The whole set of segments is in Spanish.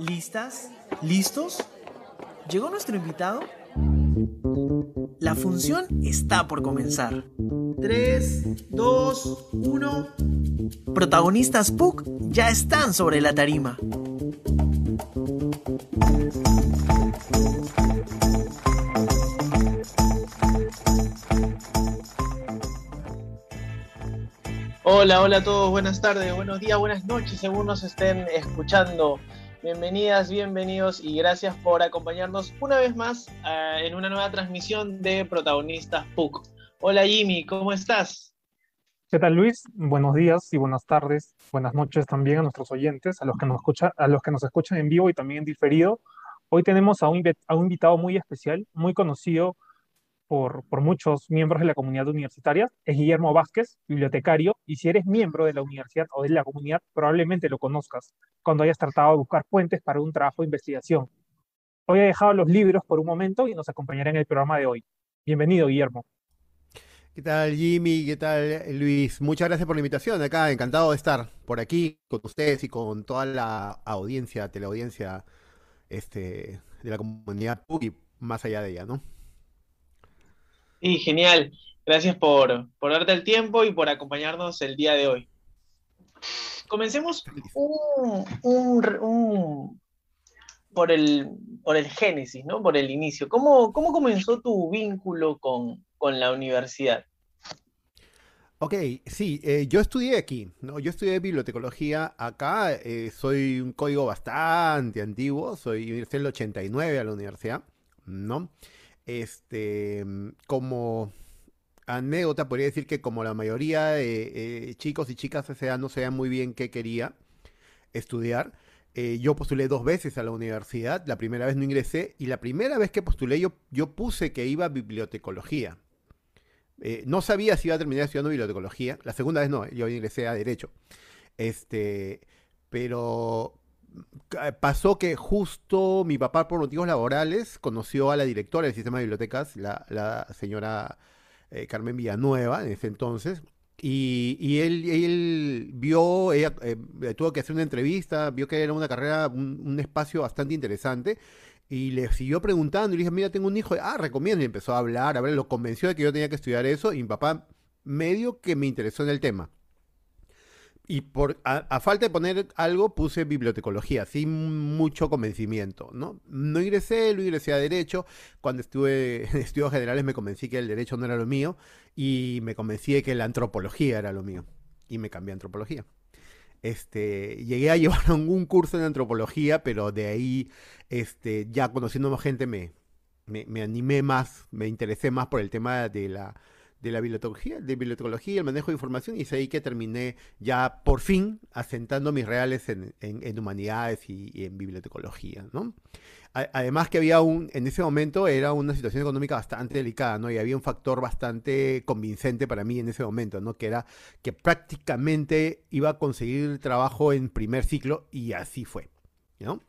¿Listas? ¿Listos? ¿Llegó nuestro invitado? La función está por comenzar. 3, 2, 1. Protagonistas PUC ya están sobre la tarima. Hola, hola a todos, buenas tardes, buenos días, buenas noches, según nos estén escuchando. Bienvenidas, bienvenidos y gracias por acompañarnos una vez más uh, en una nueva transmisión de Protagonistas PUC. Hola Jimmy, ¿cómo estás? ¿Qué tal Luis? Buenos días y buenas tardes, buenas noches también a nuestros oyentes, a los que nos, escucha, a los que nos escuchan en vivo y también en diferido. Hoy tenemos a un, a un invitado muy especial, muy conocido por, por, muchos miembros de la comunidad universitaria, es Guillermo Vázquez, bibliotecario, y si eres miembro de la universidad o de la comunidad, probablemente lo conozcas cuando hayas tratado de buscar fuentes para un trabajo de investigación. Hoy he dejado los libros por un momento y nos acompañará en el programa de hoy. Bienvenido, Guillermo. ¿Qué tal, Jimmy? ¿Qué tal, Luis? Muchas gracias por la invitación acá. Encantado de estar por aquí con ustedes y con toda la audiencia, teleaudiencia este, de la comunidad y más allá de ella, ¿no? Sí, genial. Gracias por, por darte el tiempo y por acompañarnos el día de hoy. Comencemos un, por, el, por el génesis, ¿no? Por el inicio. ¿Cómo, cómo comenzó tu vínculo con, con la universidad? Ok, sí, eh, yo estudié aquí, ¿no? Yo estudié bibliotecología acá, eh, soy un código bastante antiguo, soy del 89 a la universidad, ¿no? Este, como anécdota, podría decir que como la mayoría de eh, chicos y chicas de esa no sabían muy bien qué quería estudiar, eh, yo postulé dos veces a la universidad, la primera vez no ingresé y la primera vez que postulé yo, yo puse que iba a bibliotecología. Eh, no sabía si iba a terminar estudiando bibliotecología, la segunda vez no, yo ingresé a derecho. Este, pero pasó que justo mi papá por motivos laborales conoció a la directora del sistema de bibliotecas, la, señora eh, Carmen Villanueva en ese entonces, y, él, vio, ella eh, tuvo que hacer una entrevista, vio que era una carrera, un, un, espacio bastante interesante, y le siguió preguntando, y le dije, mira, tengo un hijo, ah, recomiendo, y empezó a hablar, a ver, lo convenció de que yo tenía que estudiar eso, y mi papá medio que me interesó en el tema. Y por, a, falta de poner algo, puse bibliotecología, sin mucho convencimiento, ¿no? No ingresé, lo ingresé a Derecho. Cuando estuve en estudios generales me convencí que el Derecho no era lo mío y me convencí de que la antropología era lo mío. Y me cambié a antropología. Este, llegué a llevar un curso en antropología, pero de ahí, este, ya conociendo más gente, me, me, me animé más, me interesé más por el tema de la de la bibliotecología, de bibliotecología, el manejo de información, y es ahí que terminé ya por fin asentando mis reales en, en, humanidades y, y, en bibliotecología, ¿no? Además que había un, en ese momento era una situación económica bastante delicada, ¿no? Y había un factor bastante convincente para mí en ese momento, ¿no? Que era que prácticamente iba a conseguir trabajo en primer ciclo y así fue, ¿no?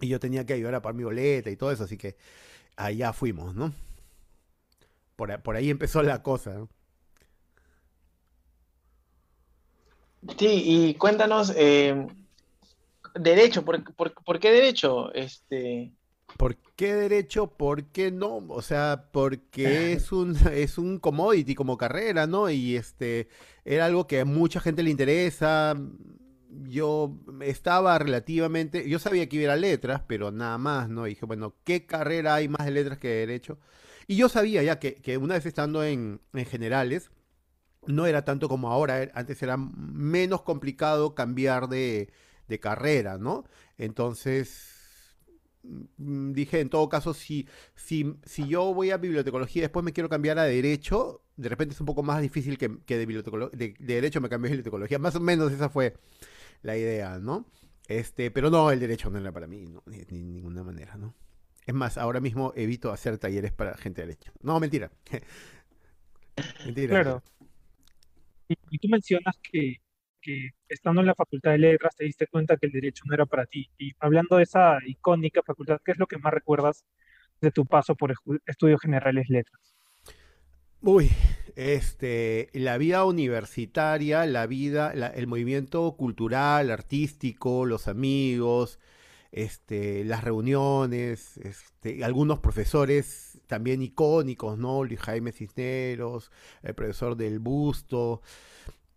Y yo tenía que ayudar a pagar mi boleta y todo eso, así que allá fuimos, ¿no? Por, por ahí empezó la cosa. Sí, y cuéntanos, eh, derecho, ¿por, por, por qué derecho? Este... ¿Por qué derecho? ¿Por qué no? O sea, porque es un, es un commodity como carrera, ¿no? Y este era algo que a mucha gente le interesa. Yo estaba relativamente, yo sabía que iba a letras, pero nada más, ¿no? Y dije, bueno, ¿qué carrera hay más de letras que de derecho? Y yo sabía ya que, que una vez estando en, en, generales, no era tanto como ahora, antes era menos complicado cambiar de, de carrera, ¿no? Entonces, dije, en todo caso, si, si, si yo voy a bibliotecología y después me quiero cambiar a derecho, de repente es un poco más difícil que, que de, de, de, derecho me cambie a bibliotecología. Más o menos esa fue la idea, ¿no? Este, pero no, el derecho no era para mí, no, ni, ni ninguna manera, ¿no? Es más, ahora mismo evito hacer talleres para gente de derecho. No, mentira. mentira. Claro. Y, y, tú mencionas que, que estando en la Facultad de Letras te diste cuenta que el derecho no era para ti. Y hablando de esa icónica facultad, ¿qué es lo que más recuerdas de tu paso por Estudios Generales Letras? Uy, este, la vida universitaria, la vida, la, el movimiento cultural, artístico, los amigos, este, las reuniones, este, algunos profesores también icónicos, ¿no? Luis Jaime Cisneros, el profesor del Busto,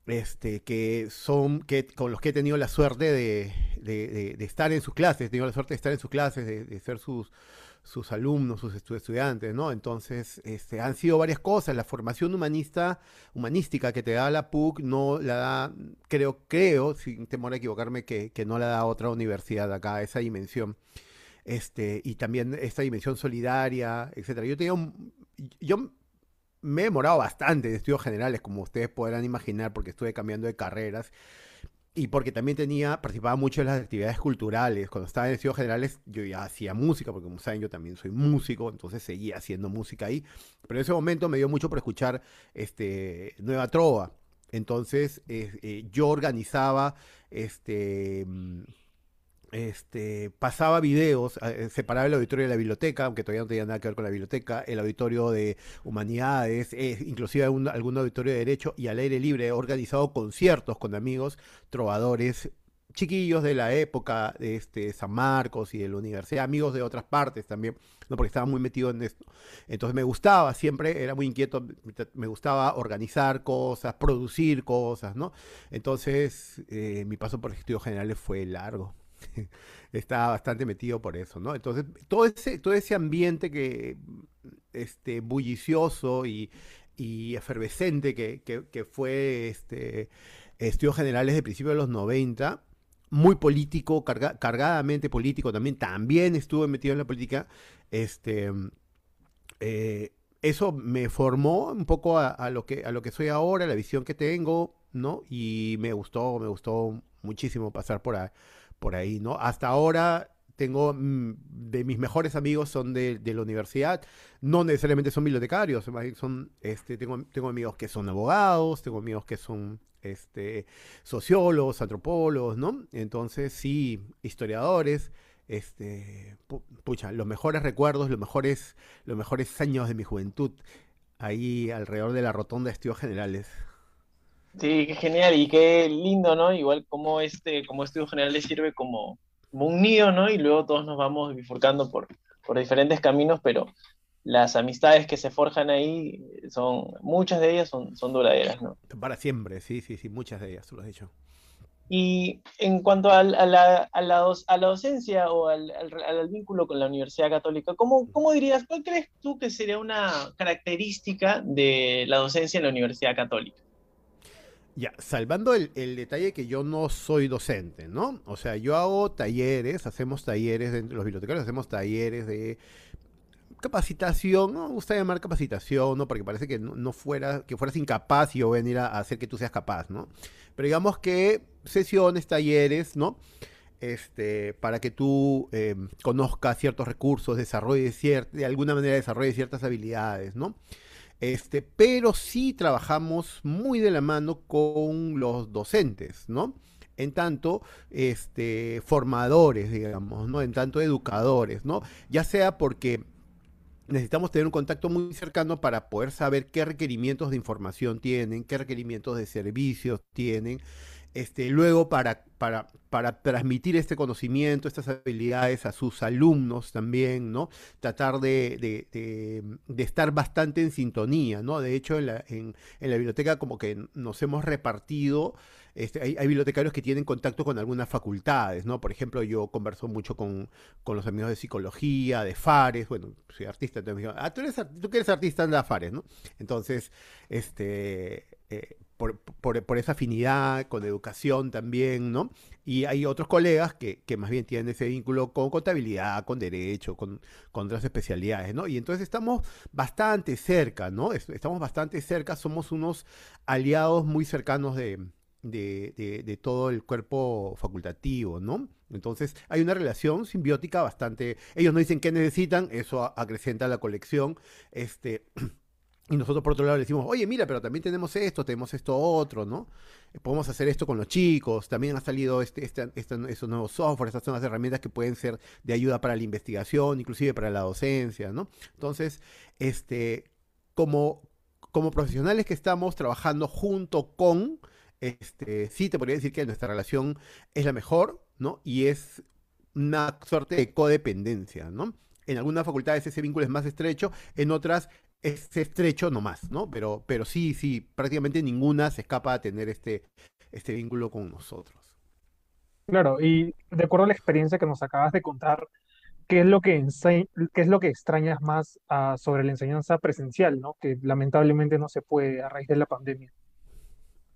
este, que son, que, con los que he tenido la suerte de, de, estar en sus clases, he tenido la suerte de estar en sus clases, de, ser sus, sus alumnos, sus estudiantes, ¿no? Entonces, este, han sido varias cosas. La formación humanista, humanística que te da la PUC no la da, creo, creo, sin temor a equivocarme, que, que no la da otra universidad acá, esa dimensión. Este, y también esta dimensión solidaria, etcétera. Yo tenía yo me he demorado bastante de estudios generales, como ustedes podrán imaginar, porque estuve cambiando de carreras y porque también tenía, participaba mucho en las actividades culturales. Cuando estaba en estudios generales, yo ya hacía música, porque como saben, yo también soy músico, entonces seguía haciendo música ahí. Pero en ese momento me dio mucho por escuchar este, Nueva Trova. Entonces, eh, yo organizaba este este, pasaba videos, eh, separaba el auditorio de la biblioteca, aunque todavía no tenía nada que ver con la biblioteca, el auditorio de humanidades, eh, inclusive algún, auditorio de derecho y al aire libre. He organizado conciertos con amigos, trovadores, chiquillos de la época de este, San Marcos y de la universidad, amigos de otras partes también, ¿no? porque estaba muy metido en esto. Entonces me gustaba, siempre era muy inquieto, me gustaba organizar cosas, producir cosas, ¿no? Entonces eh, mi paso por estudios generales fue largo. estaba bastante metido por eso, ¿no? Entonces, todo ese, todo ese ambiente que, este, bullicioso y, efervescente que, fue este, Estudios Generales de principios de los 90, muy político, cargadamente político también, también estuve metido en la política, este, eh, eso me formó un poco a, lo que, a lo que soy ahora, la visión que tengo, ¿no? Y me gustó, me gustó muchísimo pasar por ahí por ahí, ¿no? Hasta ahora tengo mm, de mis mejores amigos son de, la universidad, no necesariamente son bibliotecarios, son, este, tengo, tengo amigos que son abogados, tengo amigos que son este, sociólogos, antropólogos, ¿no? Entonces, sí, historiadores, este, pucha, los mejores recuerdos, los mejores, los mejores años de mi juventud, ahí alrededor de la rotonda de estudios generales. Sí, qué genial y qué lindo, ¿no? Igual como este, como estudio general le sirve como, un nido, ¿no? Y luego todos nos vamos bifurcando por, por diferentes caminos, pero las amistades que se forjan ahí son, muchas de ellas son, son duraderas, ¿no? Para siempre, sí, sí, sí, muchas de ellas, tú lo has dicho. Y en cuanto a, la, a, la, a la, docencia o al, al, vínculo con la Universidad Católica, ¿cómo, ¿cómo, dirías, cuál crees tú que sería una característica de la docencia en la Universidad Católica? Ya, salvando el, detalle que yo no soy docente, ¿no? O sea, yo hago talleres, hacemos talleres, de, los bibliotecarios hacemos talleres de capacitación, no me gusta llamar capacitación, ¿no? Porque parece que no, fuera, que fueras incapaz y yo venir a, hacer que tú seas capaz, ¿no? Pero digamos que sesiones, talleres, ¿no? Este, para que tú eh, conozcas ciertos recursos, desarrolles de alguna manera desarrolles ciertas habilidades, ¿no? Este, pero sí trabajamos muy de la mano con los docentes, ¿no? En tanto, este, formadores, digamos, ¿no? En tanto, educadores, ¿no? Ya sea porque necesitamos tener un contacto muy cercano para poder saber qué requerimientos de información tienen, qué requerimientos de servicios tienen, este, luego para, para, para, transmitir este conocimiento, estas habilidades a sus alumnos también, ¿no? Tratar de, estar bastante en sintonía, ¿no? De hecho, en la, en, la biblioteca como que nos hemos repartido, este, hay, bibliotecarios que tienen contacto con algunas facultades, ¿no? Por ejemplo, yo converso mucho con, los amigos de psicología, de Fares, bueno, soy artista, entonces me ah, tú eres, tú eres artista, anda a Fares, ¿no? Entonces, este... Eh, por, esa afinidad con educación también, ¿no? Y hay otros colegas que, más bien tienen ese vínculo con contabilidad, con derecho, con, otras especialidades, ¿no? Y entonces estamos bastante cerca, ¿no? Estamos bastante cerca, somos unos aliados muy cercanos de, de, todo el cuerpo facultativo, ¿no? Entonces hay una relación simbiótica bastante... Ellos no dicen qué necesitan, eso acrecenta la colección, este... Y nosotros por otro lado le decimos, oye, mira, pero también tenemos esto, tenemos esto otro, ¿no? Eh, podemos hacer esto con los chicos, también ha salido este, este, este, estos nuevos software, estas nuevas herramientas que pueden ser de ayuda para la investigación, inclusive para la docencia, ¿no? Entonces, este, como, como profesionales que estamos trabajando junto con, este, sí te podría decir que nuestra relación es la mejor, ¿no? Y es una suerte de codependencia, ¿no? En algunas facultades ese vínculo es más estrecho, en otras es estrecho nomás, ¿no? Pero, pero sí, sí, prácticamente ninguna se escapa a tener este, este vínculo con nosotros. Claro, y de acuerdo a la experiencia que nos acabas de contar, ¿qué es lo que, qué es lo que extrañas más ah, sobre la enseñanza presencial, ¿no? Que lamentablemente no se puede a raíz de la pandemia.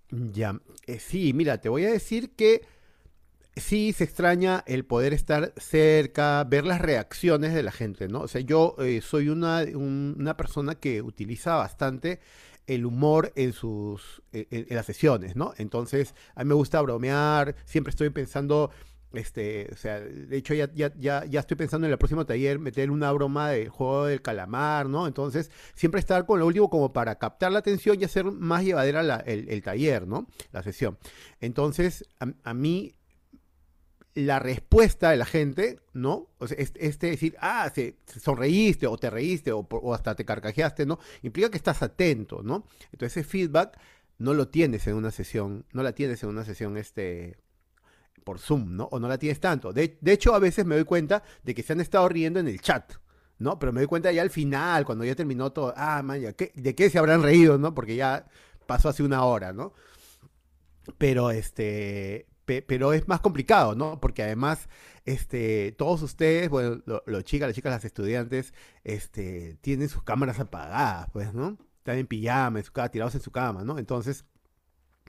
Ya, eh, sí, mira, te voy a decir que sí se extraña el poder estar cerca, ver las reacciones de la gente, ¿no? O sea, yo eh, soy una, una persona que utiliza bastante el humor en sus e, en, las sesiones, ¿no? Entonces, a mí me gusta bromear, siempre estoy pensando este, o sea, de hecho ya, ya, ya, ya estoy pensando en el próximo taller meter una broma del juego del calamar, ¿no? Entonces, siempre estar con lo último como para captar la atención y hacer más llevadera el, taller, ¿no? La sesión. Entonces, a mí la respuesta de la gente, ¿no? O sea, este, decir, ah, se, sonreíste o te reíste o, hasta te carcajeaste, ¿no? Implica que estás atento, ¿no? Entonces ese feedback no lo tienes en una sesión, no la tienes en una sesión este, por Zoom, ¿no? O no la tienes tanto. De, hecho, a veces me doy cuenta de que se han estado riendo en el chat, ¿no? Pero me doy cuenta ya al final, cuando ya terminó todo, ah, man, ¿de qué se habrán reído, no? Porque ya pasó hace una hora, ¿no? Pero este, pero es más complicado, ¿no? Porque además, este, todos ustedes, bueno, los chicas, las chicas, las estudiantes, este, tienen sus cámaras apagadas, pues, ¿no? Están en pijama, en su casa, tirados en su cama, ¿no? Entonces,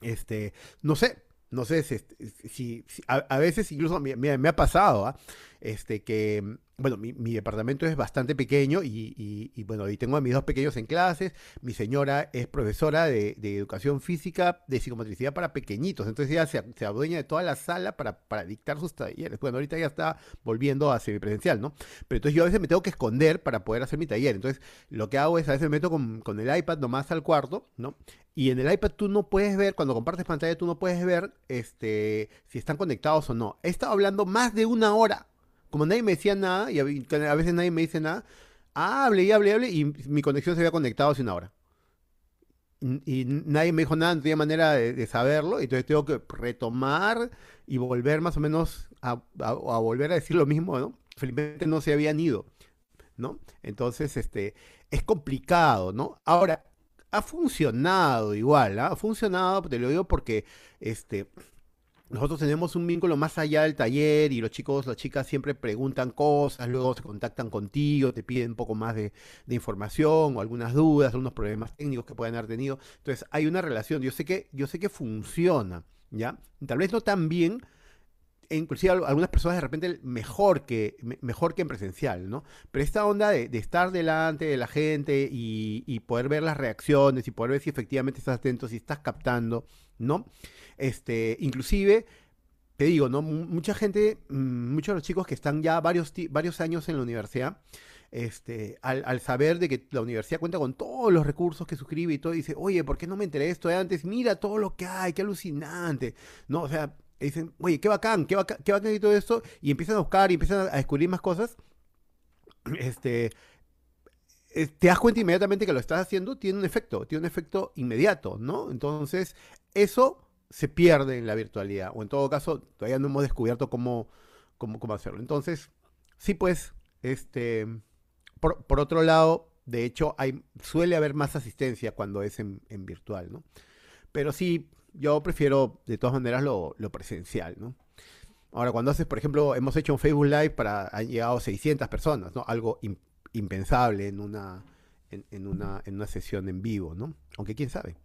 este, no sé, no sé si, a, veces incluso me, ha pasado, ¿ah? Este, que bueno, mi, departamento es bastante pequeño y, bueno, y tengo a mis dos pequeños en clases. Mi señora es profesora de, educación física, de psicomotricidad para pequeñitos. Entonces ella se, se adueña de toda la sala para, para, dictar sus talleres. Bueno, ahorita ya está volviendo a semipresencial, ¿no? Pero entonces yo a veces me tengo que esconder para poder hacer mi taller. Entonces lo que hago es a veces me meto con, con el iPad nomás al cuarto, ¿no? Y en el iPad tú no puedes ver, cuando compartes pantalla, tú no puedes ver este, si están conectados o no. He estado hablando más de una hora como nadie me decía nada, y a veces nadie me dice nada, hable y hable y hable, y mi conexión se había conectado hace una hora. Y, nadie me dijo nada, no tenía manera de, saberlo, y entonces tengo que retomar y volver más o menos a, volver a decir lo mismo, ¿no? Felizmente no se habían ido, ¿no? Entonces, este, es complicado, ¿no? Ahora, ha funcionado igual, ¿ah? ha funcionado, te lo digo porque, este, nosotros tenemos un vínculo más allá del taller y los chicos, las chicas siempre preguntan cosas, luego se contactan contigo, te piden un poco más de, información o algunas dudas, algunos problemas técnicos que puedan haber tenido. Entonces hay una relación, yo sé que, yo sé que funciona, ¿ya? Tal vez no tan bien, inclusive algunas personas de repente mejor que, mejor que en presencial, ¿no? Pero esta onda de, estar delante de la gente y, y, poder ver las reacciones y poder ver si efectivamente estás atento, si estás captando, ¿no? Este, inclusive, te digo, ¿no? mucha gente, mm, muchos de los chicos que están ya varios, varios años en la universidad, este, al, saber de que la universidad cuenta con todos los recursos que suscribe y todo, dice, oye, ¿por qué no me enteré de esto de antes? Mira todo lo que hay, qué alucinante, ¿no? O sea, dicen, oye, qué bacán, qué bacán, qué bacán y todo esto, y empiezan a buscar y empiezan a descubrir más cosas, este, eh, te das cuenta inmediatamente que lo estás haciendo, tiene un efecto, tiene un efecto inmediato, ¿no? Entonces, eso se pierde en la virtualidad, o en todo caso, todavía no hemos descubierto cómo, cómo, hacerlo. Entonces, sí, pues, este, por, por, otro lado, de hecho, hay, suele haber más asistencia cuando es en, virtual, ¿no? Pero sí, yo prefiero de todas maneras lo, lo presencial, ¿no? Ahora, cuando haces, por ejemplo, hemos hecho un Facebook Live para, han llegado 600 personas, ¿no? Algo impensable en una, en, una, en una sesión en vivo, ¿no? Aunque quién sabe.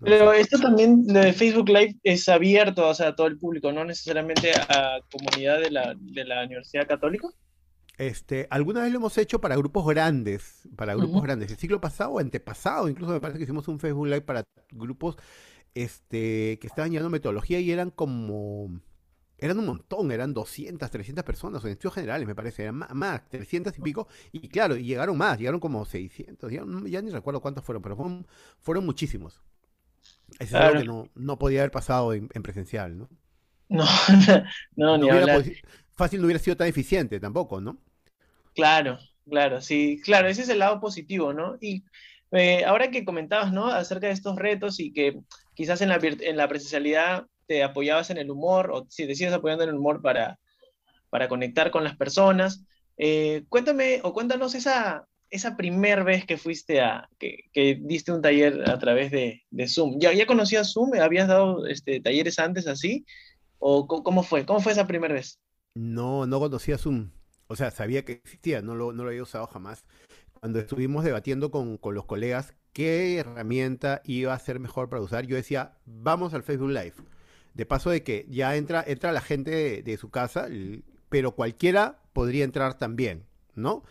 Pero esto también de Facebook Live es abierto o sea, a todo el público, no necesariamente a comunidad de la, de la Universidad Católica. Este, alguna vez lo hemos hecho para grupos grandes, para grupos grandes. El siglo pasado o antepasado, incluso me parece que hicimos un Facebook Live para grupos este, que estaban llevando metodología y eran como, eran un montón, eran 200, 300 personas, en estudios generales me parece, eran más, 300 y pico, y claro, y llegaron más, llegaron como 600, ya, ni recuerdo cuántos fueron, pero fueron, fueron muchísimos. Es algo que no, podía haber pasado en, presencial, ¿no? No, no, ni hablar. Fácil no hubiera sido tan eficiente tampoco, ¿no? Claro, claro, sí, claro, ese es el lado positivo, ¿no? Y eh, ahora que comentabas, ¿no? Acerca de estos retos y que quizás en la, en la presencialidad te apoyabas en el humor, o si te sigues apoyando en el humor para, para conectar con las personas. Eh, cuéntame o cuéntanos esa, esa primera vez que fuiste a, que, diste un taller a través de, Zoom. ¿Ya, ¿Ya conocías Zoom? ¿Habías dado este, talleres antes así? ¿O cómo fue? ¿Cómo fue esa primera vez? No, no conocía Zoom. O sea, sabía que existía, no lo, no lo había usado jamás. Cuando estuvimos debatiendo con, con los colegas qué herramienta iba a ser mejor para usar, yo decía, vamos al Facebook Live. De paso de que ya entra, entra la gente de, su casa, pero cualquiera podría entrar también, ¿no?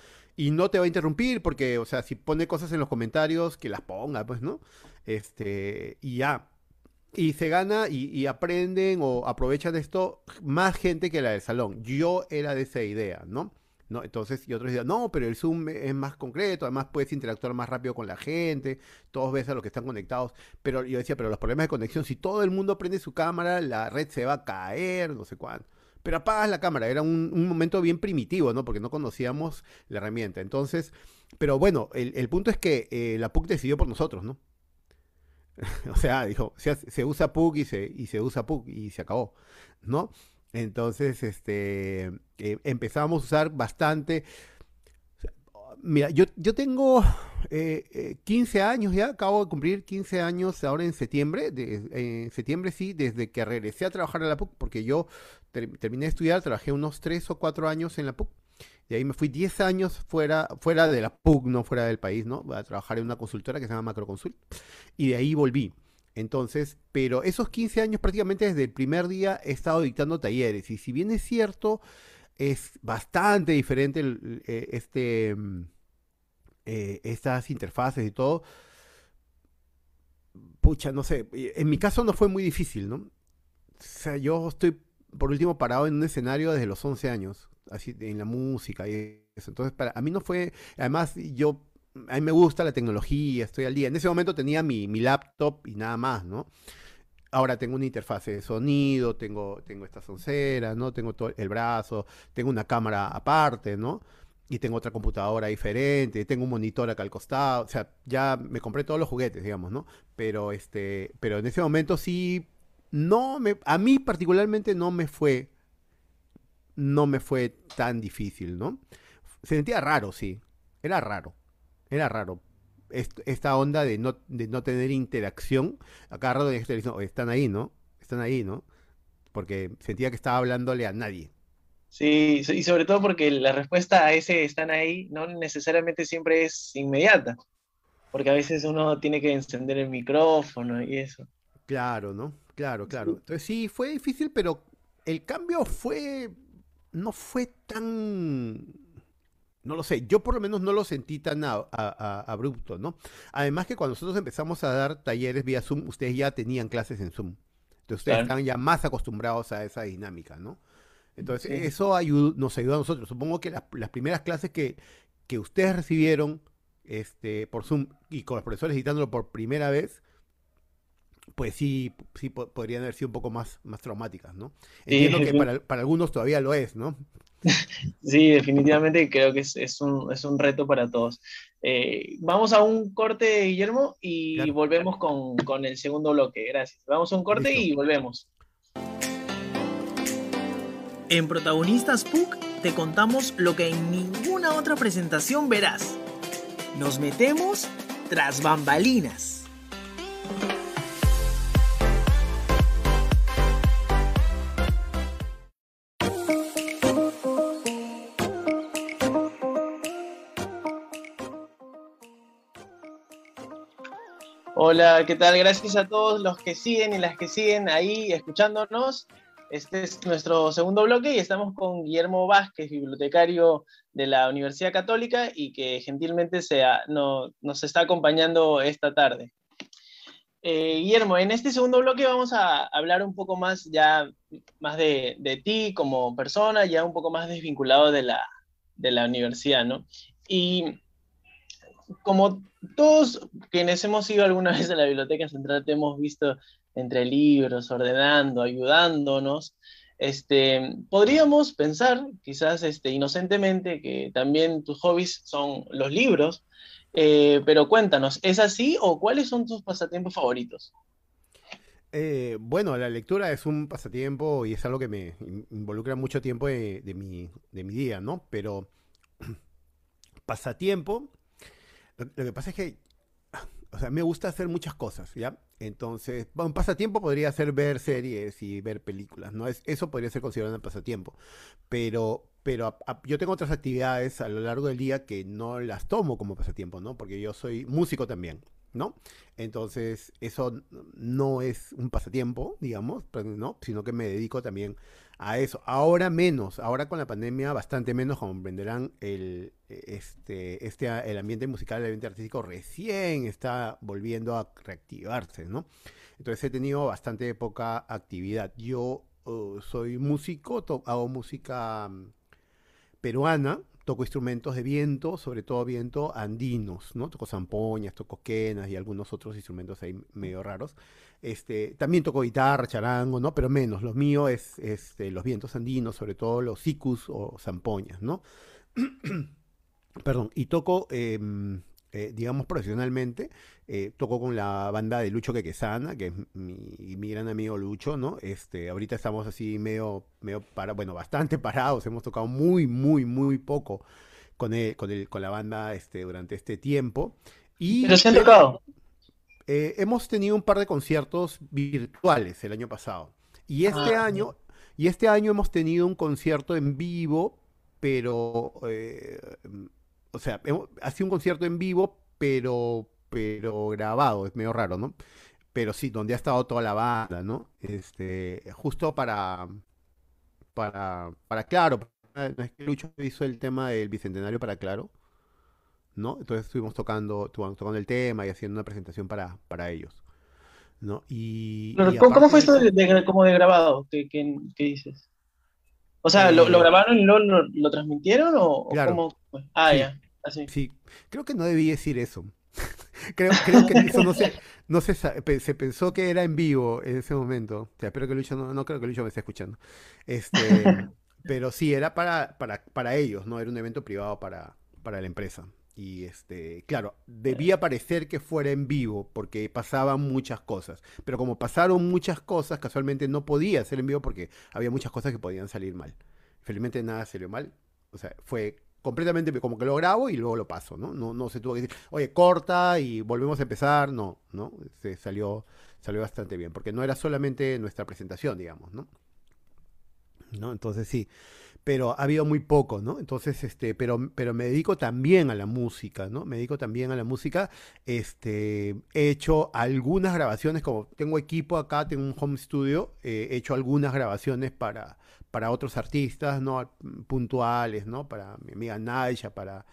Y no te va a interrumpir porque, o sea, si pone cosas en los comentarios, que las ponga, pues, ¿no? Este, y ya. Y se gana y, aprenden o aprovechan esto más gente que la del salón. Yo era de esa idea, ¿no? ¿no? Entonces, y otros decían, no, pero el Zoom es más concreto, además puedes interactuar más rápido con la gente, todos ves a los que están conectados, pero yo decía, pero los problemas de conexión, si todo el mundo prende su cámara, la red se va a caer, no sé cuándo. Pero apagas la cámara, era un, momento bien primitivo, ¿no? Porque no conocíamos la herramienta. Entonces, pero bueno, el, punto es que eh, la PUC decidió por nosotros, ¿no? o sea, dijo, se, se usa PUC y se, y se usa PUC y se acabó, ¿no? Entonces, este, eh, empezamos a usar bastante. Mira, yo, yo tengo 15 eh, eh, años ya, acabo de cumplir 15 años ahora en septiembre, en septiembre sí, desde que regresé a trabajar en la PUC, porque yo terminé de estudiar, trabajé unos 3 o 4 años en la PUC, y ahí me fui 10 años fuera, fuera de la PUC, no fuera del país, ¿no? A trabajar en una consultora que se llama Macroconsult, y de ahí volví. Entonces, pero esos 15 años prácticamente desde el primer día he estado dictando talleres y si bien es cierto, es bastante diferente eh, este, mm, eh, estas interfaces y todo. Pucha, no sé, en mi caso no fue muy difícil, ¿no? O sea, yo estoy por último parado en un escenario desde los 11 años, así en la música y eso. Entonces, para a mí no fue, además yo a mí me gusta la tecnología, estoy al día. En ese momento tenía mi, laptop y nada más, ¿no? Ahora tengo una interfase de sonido, tengo, tengo esta soncera, ¿no? Tengo todo el brazo, tengo una cámara aparte, ¿no? Y tengo otra computadora diferente, tengo un monitor acá al costado, o sea, ya me compré todos los juguetes, digamos, ¿no? Pero este, pero en ese momento sí no me a mí particularmente no me fue no me fue tan difícil, ¿no? Se sentía raro, sí. Era raro. Era raro. Esta onda de no, de no tener interacción, acá rato están ahí, ¿no? Están ahí, ¿no? Porque sentía que estaba hablándole a nadie. Sí, y sobre todo porque la respuesta a ese están ahí no necesariamente siempre es inmediata, porque a veces uno tiene que encender el micrófono y eso. Claro, ¿no? Claro, claro. Entonces sí, fue difícil, pero el cambio fue, no fue tan no lo sé, yo por lo menos no lo sentí tan abrupto, ¿no? Además que cuando nosotros empezamos a dar talleres vía Zoom, ustedes ya tenían clases en Zoom. Entonces ustedes estaban ya más acostumbrados a esa dinámica, ¿no? Entonces eso nos ayudó a nosotros. Supongo que las, primeras clases que, que ustedes recibieron este, por Zoom y con los profesores editándolo por primera vez, pues sí, sí podrían haber sido un poco más, más traumáticas, ¿no? Entiendo que para, para, algunos todavía lo es, ¿no? Sí, definitivamente creo que es, un, reto para todos. Eh, vamos a un corte, Guillermo, y volvemos con, el segundo bloque. Gracias. Vamos a un corte y volvemos. En Protagonistas PUC te contamos lo que en ninguna otra presentación verás. Nos metemos tras bambalinas. Hola, ¿qué tal? Gracias a todos los que siguen y las que siguen ahí escuchándonos. Este es nuestro segundo bloque y estamos con Guillermo Vázquez, bibliotecario de la Universidad Católica y que gentilmente nos está acompañando esta tarde. Eh, Guillermo, en este segundo bloque vamos a hablar un poco más ya más de, ti como persona, ya un poco más desvinculado de la, de la universidad, ¿no? Y como todos quienes hemos ido alguna vez a la biblioteca central te hemos visto entre libros, ordenando, ayudándonos, este, podríamos pensar, quizás este, inocentemente, que también tus hobbies son los libros, eh, pero cuéntanos, ¿es así o cuáles son tus pasatiempos favoritos? Eh, bueno, la lectura es un pasatiempo y es algo que me in- involucra mucho tiempo de mi, de mi día, ¿no? Pero pasatiempo, lo, que pasa es que, o sea, me gusta hacer muchas cosas, ¿ya? Entonces, un pasatiempo podría ser ver series y ver películas, ¿no? Es, eso podría ser considerado un pasatiempo. Pero, pero yo tengo otras actividades a lo largo del día que no las tomo como pasatiempo, ¿no? Porque yo soy músico también, ¿no? Entonces, eso no es un pasatiempo, digamos, pero no, sino que me dedico también a eso. Ahora menos, ahora con la pandemia bastante menos, comprenderán, el, este, este, el ambiente musical, el ambiente artístico recién está volviendo a reactivarse, ¿no? Entonces he tenido bastante poca actividad. Yo uh, soy músico, hago música mm, peruana, toco instrumentos de viento, sobre todo viento andinos, ¿no? Toco zampoñas, toco quenas y algunos otros instrumentos ahí medio raros. Este, también toco guitarra, charango, ¿no? Pero menos, lo mío es este, los vientos andinos, sobre todo los sicus o zampoñas, ¿no? Perdón, y toco, em, eh, digamos, profesionalmente, eh, toco con la banda de Lucho Quequesana, que es mi, mi gran amigo Lucho, ¿no? Este, ahorita estamos así medio, medio para, bueno, bastante parados, hemos tocado muy, muy, muy poco con el, con el, con la banda este, durante este tiempo. Y Pero se han tocado. eh, hemos tenido un par de conciertos virtuales el año pasado. Y este Ah, año, y este año hemos tenido un concierto en vivo, pero, eh, o sea, ha sido un concierto en vivo, pero, pero grabado, es medio raro, ¿no? Pero sí, donde ha estado toda la banda, ¿no? Este, justo para, para, para Claro, no es que Lucho hizo el tema del Bicentenario para Claro. ¿no? Entonces estuvimos tocando, estuvo- tocando el tema y haciendo una presentación para, para ellos, ¿no? Y, Pero, y ¿Cómo, fue esto eso, de, de- como de grabado? ¿Qué, qué- qué dices? O sea, ¿lo, lo eh, grabaron y lo, lo, lo transmitieron o, claro, cómo? Ah, sí, ya, así. sí, creo que no debí decir eso. Creo, creo que eso no se, no se, se pensó que era en vivo en ese momento. O sea, espero que Lucho no, no creo que Lucho me esté escuchando. Este, pero sí, era para, para, para ellos, ¿no? Era un evento privado para, para la empresa. Y este, claro, debía parecer que fuera en vivo porque pasaban muchas cosas. Pero como pasaron muchas cosas, casualmente no podía ser en vivo porque había muchas cosas que podían salir mal. Felizmente nada salió mal. O sea, fue completamente como que lo grabo y luego lo paso, ¿no? No, no se tuvo que decir, oye, corta y volvemos a empezar. No, ¿no? Se salió, salió bastante bien. Porque no era solamente nuestra presentación, digamos, ¿no? ¿no? Entonces sí, pero ha habido muy poco, ¿no? Entonces, este, pero, pero me dedico también a la música, ¿no? Me dedico también a la música. Este, he hecho algunas grabaciones, como tengo equipo acá, tengo un home studio, eh, he hecho algunas grabaciones para, para otros artistas, ¿no? Puntuales, ¿no? Para mi amiga Naisha, para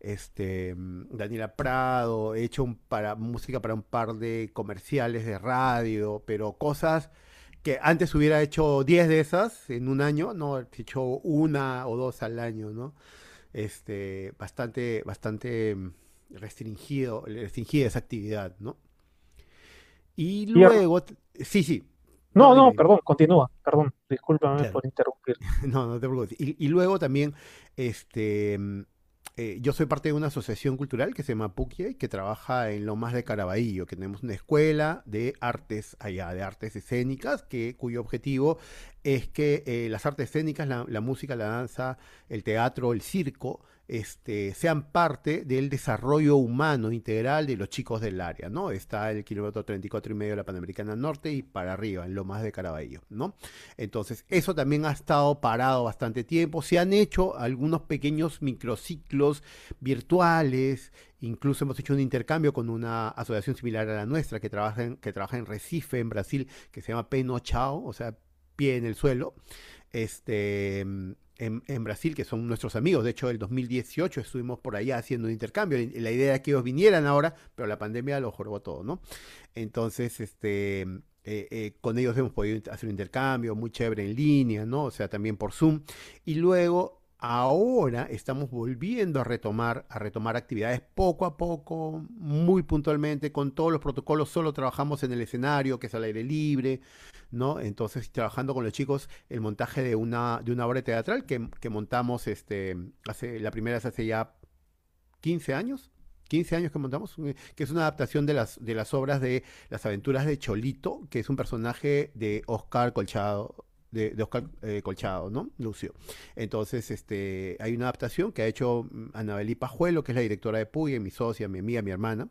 este, Daniela Prado, he hecho un, para, música para un par de comerciales de radio, pero cosas que antes hubiera hecho 10 de esas en un año, no, he hecho una o dos al año, ¿no? Este, bastante, bastante mm, restringido, restringida esa actividad, ¿no? Y luego, sí, sí, No, no, perdón, continúa, perdón, discúlpame Claro. por interrumpir. No, no te preocupes. Y, y luego también, este, mm, eh, yo soy parte de una asociación cultural que se llama Puquie, que trabaja en Lomas de Caraballo, que tenemos una escuela de artes allá, de artes escénicas, que, cuyo objetivo es que eh, las artes escénicas, la, la música, la danza, el teatro, el circo, este, sean parte del desarrollo humano integral de los chicos del área, ¿no? Está el kilómetro 34 y medio de la Panamericana Norte y para arriba, en Lomas de Caraballo, ¿no? Entonces, eso también ha estado parado bastante tiempo. Se han hecho algunos pequeños microciclos virtuales. Incluso hemos hecho un intercambio con una asociación similar a la nuestra que trabaja en, que trabaja en Recife, en Brasil, que se llama Peno Chao, o sea, pie en el suelo. Este, en, Brasil, que son nuestros amigos. De hecho, el 2018 estuvimos por allá haciendo un intercambio. La idea era que ellos vinieran ahora, pero la pandemia lo jorobó todo, ¿no? Entonces, este, eh, eh, con ellos hemos podido hacer un intercambio muy chévere en línea, ¿no? O sea, también por Zoom. Y luego, ahora estamos volviendo a retomar, a retomar actividades poco a poco, muy puntualmente, con todos los protocolos. Solo trabajamos en el escenario, que es al aire libre, ¿no? Entonces, trabajando con los chicos el montaje de una, de una obra teatral que, que montamos, este, hace, la primera es hace ya 15 años, 15 años que montamos, eh, que es una adaptación de las, de las obras de Las aventuras de Cholito, que es un personaje de Oscar Colchado, de, Oscar eh, Colchado, ¿no? Lucio. Entonces, este, hay una adaptación que ha hecho mm, Anabelí Pajuelo, que es la directora de Puy, mi socia, mi amiga, mi hermana,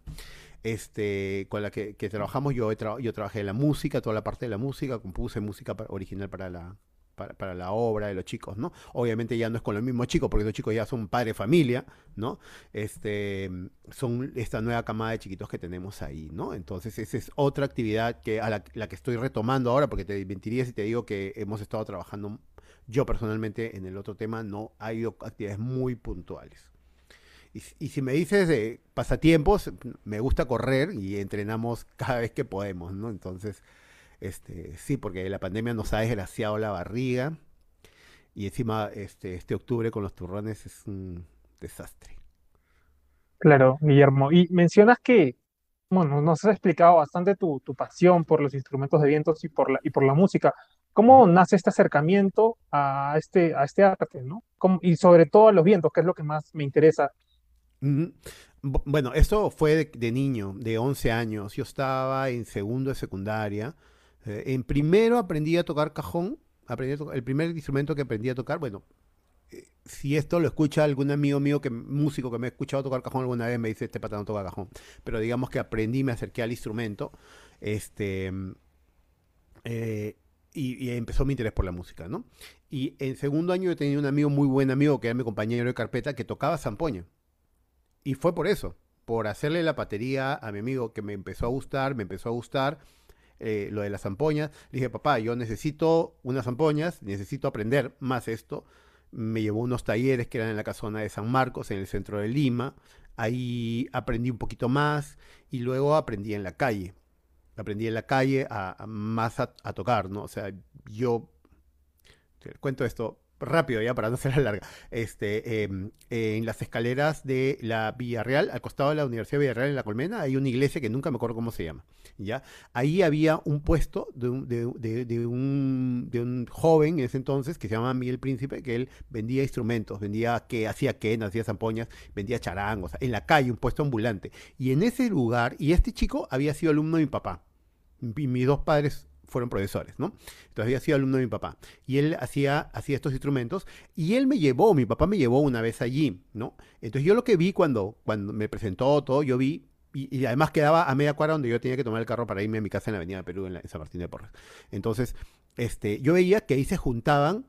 este, con la que, trabajamos. Yo, yo trabajé la música, toda la parte de la música, compuse música original para la, para, la obra de los chicos, ¿no? Obviamente ya no es con los mismos chicos, porque los chicos ya son padre familia, ¿no? Este, son esta nueva camada de chiquitos que tenemos ahí, ¿no? Entonces esa es otra actividad que a la, que estoy retomando ahora, porque te mentiría si te digo que hemos estado trabajando, yo personalmente en el otro tema no ha ido actividades muy puntuales. Y, si me dices de pasatiempos, me gusta correr y entrenamos cada vez que podemos, ¿no? Entonces, este, sí, porque la pandemia nos ha desgraciado la barriga. Y encima, este, este octubre con los turrones es un desastre. Claro, Guillermo. Y mencionas que, bueno, nos has explicado bastante tu, pasión por los instrumentos de vientos y por la, y por la música. ¿Cómo nace este acercamiento a este, a este arte, ¿no? y sobre todo a los vientos, que es lo que más me interesa. Bueno, esto fue de, niño, de 11 años. Yo estaba en segundo de secundaria eh, en primero aprendí a tocar cajón, aprendí el primer instrumento que aprendí a tocar, bueno, eh, si esto lo escucha algún amigo mío, que músico que me ha escuchado tocar cajón alguna vez, me dice, este pata no toca cajón. Pero digamos que aprendí, me acerqué al instrumento, este, eh, y, empezó mi interés por la música, ¿no? Y en segundo año yo tenía un amigo, muy buen amigo, que era mi compañero de carpeta, que tocaba zampoña. Y fue por eso, por hacerle la batería a mi amigo, que me empezó a gustar, me empezó a gustar, eh, lo de las zampoñas. Le dije, papá, yo necesito unas zampoñas, necesito aprender más esto. Me llevó unos talleres que eran en la casona de San Marcos, en el centro de Lima. Ahí aprendí un poquito más y luego aprendí en la calle. Aprendí en la calle a, más a, a, tocar, ¿no? O sea, yo, cuento esto, rápido ya para no ser larga, este, em, en las escaleras de la Villarreal, al costado de la Universidad de Villarreal en la Colmena, hay una iglesia que nunca me acuerdo cómo se llama. ¿ya? Ahí había un puesto de un, de, un, de un joven en ese entonces que se llamaba Miguel Príncipe, que él vendía instrumentos, vendía que hacía quenas, hacía zampoñas, vendía charangos, en la calle, un puesto ambulante. Y en ese lugar, y este chico había sido alumno de mi papá. Y mis dos padres fueron profesores, ¿no? Entonces había sido alumno de mi papá. Y él hacía, hacía estos instrumentos y él me llevó, mi papá me llevó una vez allí, ¿no? Entonces yo lo que vi cuando, cuando me presentó todo, yo vi, y, además quedaba a media cuadra donde yo tenía que tomar el carro para irme a mi casa en la Avenida Perú, en, la, San Martín de Porres. Entonces, este, yo veía que ahí se juntaban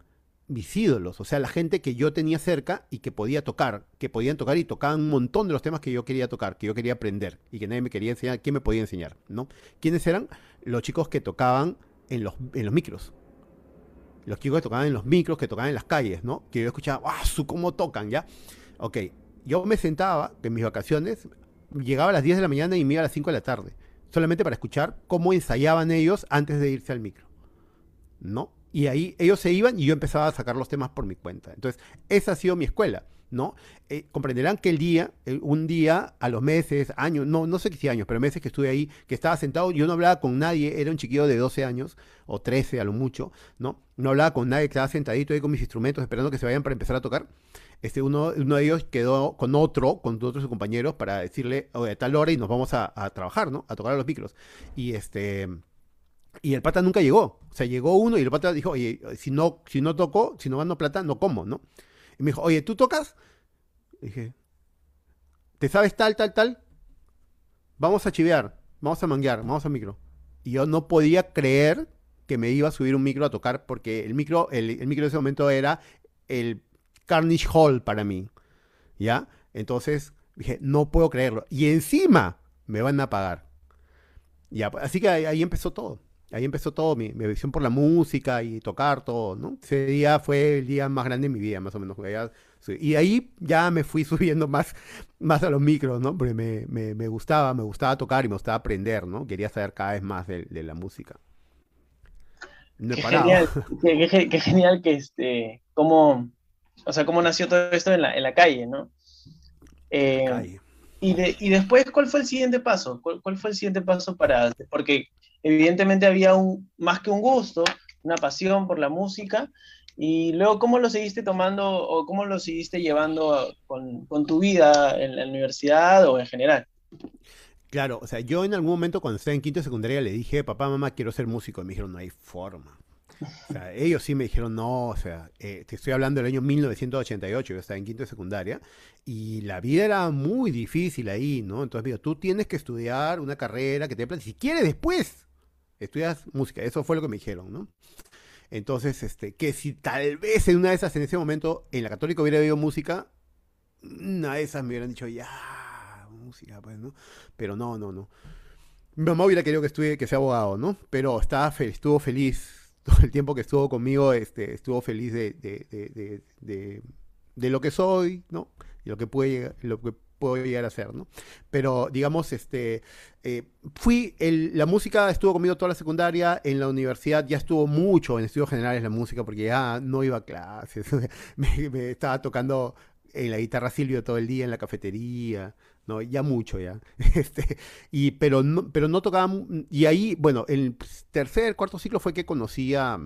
mis ídolos, o sea, la gente que yo tenía cerca y que podía tocar, que podían tocar y tocaban un montón de los temas que yo quería tocar, que yo quería aprender y que nadie me quería enseñar, ¿quién me podía enseñar? ¿No? ¿Quiénes eran? Los chicos que tocaban en los, en los micros. Los chicos que tocaban en los micros, que tocaban en las calles, ¿no? Que yo escuchaba, ¡ah, su cómo tocan, ya! Ok, yo me sentaba en mis vacaciones, llegaba a las 10 de la mañana y me iba a las 5 de la tarde, solamente para escuchar cómo ensayaban ellos antes de irse al micro, ¿no? Y ahí ellos se iban y yo empezaba a sacar los temas por mi cuenta. Entonces, esa ha sido mi escuela, ¿no? Eh, comprenderán que el día, un día, a los meses, años, no, no sé si años, pero meses que estuve ahí, que estaba sentado, yo no hablaba con nadie, era un chiquillo de 12 años, o 13 a lo mucho, ¿no? No hablaba con nadie, estaba sentadito ahí con mis instrumentos, esperando que se vayan para empezar a tocar. Este, uno, uno de ellos quedó con otro, con otros compañeros, para decirle, oye, a tal hora y nos vamos a, a trabajar, ¿no? A tocar a los micros. Y este y el pata nunca llegó. O sea, llegó uno y el pata dijo, oye, si no, si no toco, si no gano plata, no como, ¿no? Y me dijo, oye, ¿tú tocas? dije, ¿te sabes tal, tal, tal? Vamos a chivear, vamos a manguear, vamos a micro. Y yo no podía creer que me iba a subir un micro a tocar porque el micro, el, el micro de ese momento era el Carnage Hall para mí. ¿Ya? Entonces dije, no puedo creerlo. Y encima me van a pagar. Ya, así que ahí empezó todo. Ahí empezó todo, mi, mi, visión por la música y tocar todo, ¿no? Ese día fue el día más grande de mi vida, más o menos. y ahí ya me fui subiendo más, más a los micros, ¿no? Porque me, me, me, gustaba, me gustaba tocar y me gustaba aprender, ¿no? Quería saber cada vez más de, de la música. No qué, genial, qué, qué, genial que este, cómo, o sea, cómo nació todo esto en la, en la calle, ¿no? Eh, calle. Y, de, y después, ¿cuál fue el siguiente paso? ¿Cuál, ¿Cuál, fue el siguiente paso para...? Porque evidentemente había un, más que un gusto, una pasión por la música, Y luego, ¿cómo lo seguiste tomando o cómo lo seguiste llevando con, con tu vida en la universidad o en general? Claro, o sea, yo en algún momento cuando estaba en quinto de secundaria le dije, papá, mamá, quiero ser músico. Y me dijeron, no hay forma. O sea, ellos sí me dijeron, no, o sea, eh, te estoy hablando del año 1988, yo estaba en quinto de secundaria, y la vida era muy difícil ahí, ¿no? Entonces, digo, tú tienes que estudiar una carrera que te plan, si quieres después, estudias música, eso fue lo que me dijeron, ¿no? Entonces, este, que si tal vez en una de esas, en ese momento, en la católica hubiera habido música, una de esas me hubieran dicho, ya, música, pues, ¿no? Pero no, no, no. Mi mamá hubiera querido que estudie, que sea abogado, ¿no? Pero estaba estuvo feliz todo el tiempo que estuvo conmigo, este, estuvo feliz de, de, de, de, lo que soy, ¿no? Y lo que puede lo que puedo llegar a ser, ¿no? Pero, digamos, este, eh, fui, el, la música estuvo conmigo toda la secundaria, en la universidad ya estuvo mucho en estudios generales la música, porque ya no iba a clases, me, estaba tocando en la guitarra Silvio todo el día en la cafetería, no, ya mucho ya. Este, y, pero, no, pero no tocaba, y ahí, bueno, el tercer, cuarto ciclo fue que conocí a,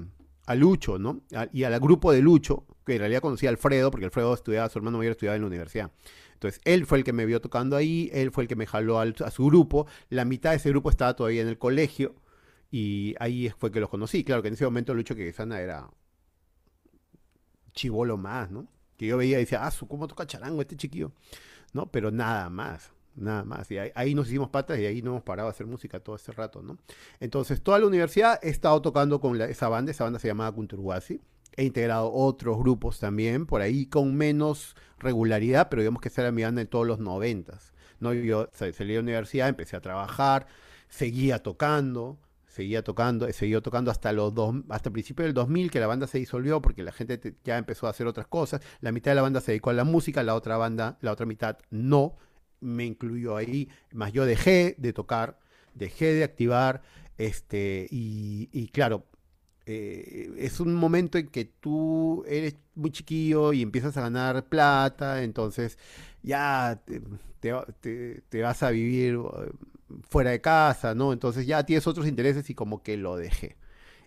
Lucho, ¿no? y al grupo de Lucho, que en realidad conocí a Alfredo, porque Alfredo estudiaba, su hermano mayor estudiaba en la universidad. Entonces, él fue el que me vio tocando ahí, él fue el que me jaló a su grupo, la mitad de ese grupo estaba todavía en el colegio, y ahí fue que los conocí. Claro que en ese momento Lucho Queguesana era chivolo más, ¿no? Que yo veía y decía, ah, ¿cómo toca charango este chiquillo? ¿no? Pero nada más, nada más. Y ahí, nos hicimos patas y ahí no hemos parado a hacer música todo este rato, ¿no? Entonces, toda la universidad he estado tocando con esa banda, esa banda se llamaba Kunturwasi. He integrado otros grupos también, por ahí con menos regularidad, pero digamos que esa era mi banda en todos los noventas. ¿no? Yo salí de la universidad, empecé a trabajar, seguía tocando, seguía tocando, seguido tocando hasta los dos, hasta el principio del 2000 que la banda se disolvió porque la gente ya empezó a hacer otras cosas. La mitad de la banda se dedicó a la música, la otra banda, la otra mitad no. Me incluyó ahí, más yo dejé de tocar, dejé de activar, este, y, claro, eh, es un momento en que tú eres muy chiquillo y empiezas a ganar plata, entonces ya te vas a vivir fuera de casa, ¿no? Entonces ya tienes otros intereses y como que lo dejé.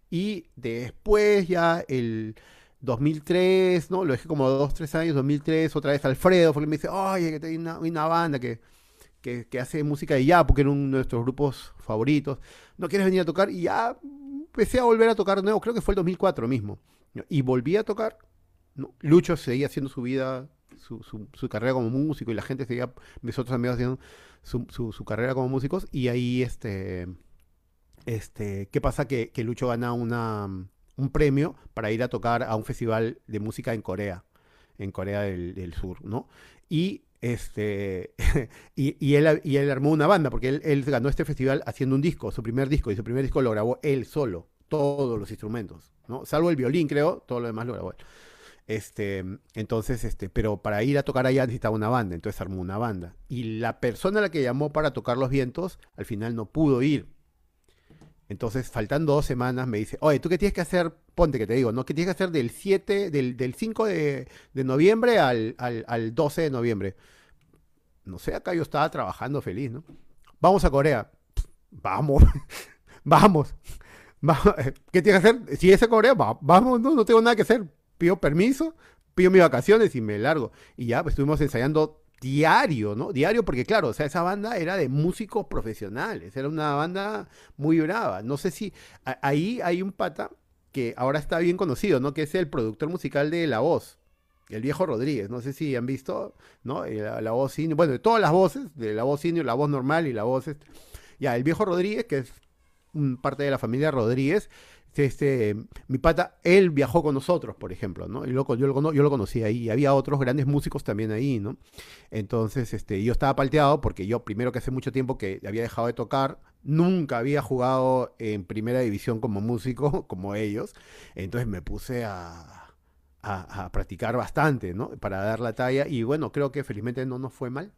Y después ya el 2003, ¿no? Lo dejé como dos, tres años, 2003, otra vez Alfredo, porque me dice, oye, que hay una, una banda que, que, que, hace música de ya, porque era uno de nuestros grupos favoritos. ¿No quieres venir a tocar? Y ya empecé a volver a tocar nuevo, creo que fue el 2004 mismo. Y volví a tocar. Lucho seguía haciendo su vida, su, su, su carrera como músico y la gente seguía, mis otros amigos haciendo su, carrera como músicos y ahí este, este, ¿qué pasa? Que, que Lucho gana una, un premio para ir a tocar a un festival de música en Corea, en Corea del, Sur, ¿no? Y este y, y, él, y él armó una banda, porque él, ganó este festival haciendo un disco, su primer disco, y su primer disco lo grabó él solo, todos los instrumentos, ¿no? Salvo el violín, creo, todo lo demás lo grabó él. Este, entonces, este, pero para ir a tocar allá necesitaba una banda, entonces armó una banda. Y la persona a la que llamó para tocar los vientos, al final no pudo ir. Entonces, faltando dos semanas, me dice, oye, ¿tú qué tienes que hacer? Ponte que te digo, ¿no? ¿Qué tienes que hacer del 7, del, del 5 de, noviembre al, al, al 12 de noviembre? No sé, acá yo estaba trabajando feliz, ¿no? Vamos a Corea. Vamos, vamos. ¿Qué tienes que hacer? Si es a Corea, vamos, no, no tengo nada que hacer pido permiso, pido mis vacaciones y me largo. Y ya pues, estuvimos ensayando diario, ¿no? Diario porque claro, o sea, esa banda era de músicos profesionales, era una banda muy brava. No sé si ahí hay un pata que ahora está bien conocido, ¿no? Que es el productor musical de La Voz, el viejo Rodríguez. No sé si han visto, ¿no? Eh, la, voz senior, bueno, de todas las voces, de la voz senior, la voz normal y la voz... Este, ya, el viejo Rodríguez, que es parte de la familia Rodríguez, este, mi pata, él viajó con nosotros, por ejemplo, ¿no? Y yo, lo, yo lo conocí ahí, y había otros grandes músicos también ahí, ¿no? Entonces, este, yo estaba palteado porque yo, primero que hace mucho tiempo que había dejado de tocar, nunca había jugado en primera división como músico, como ellos, entonces me puse a, a, a practicar bastante, ¿no? Para dar la talla, y bueno, creo que felizmente no nos fue mal.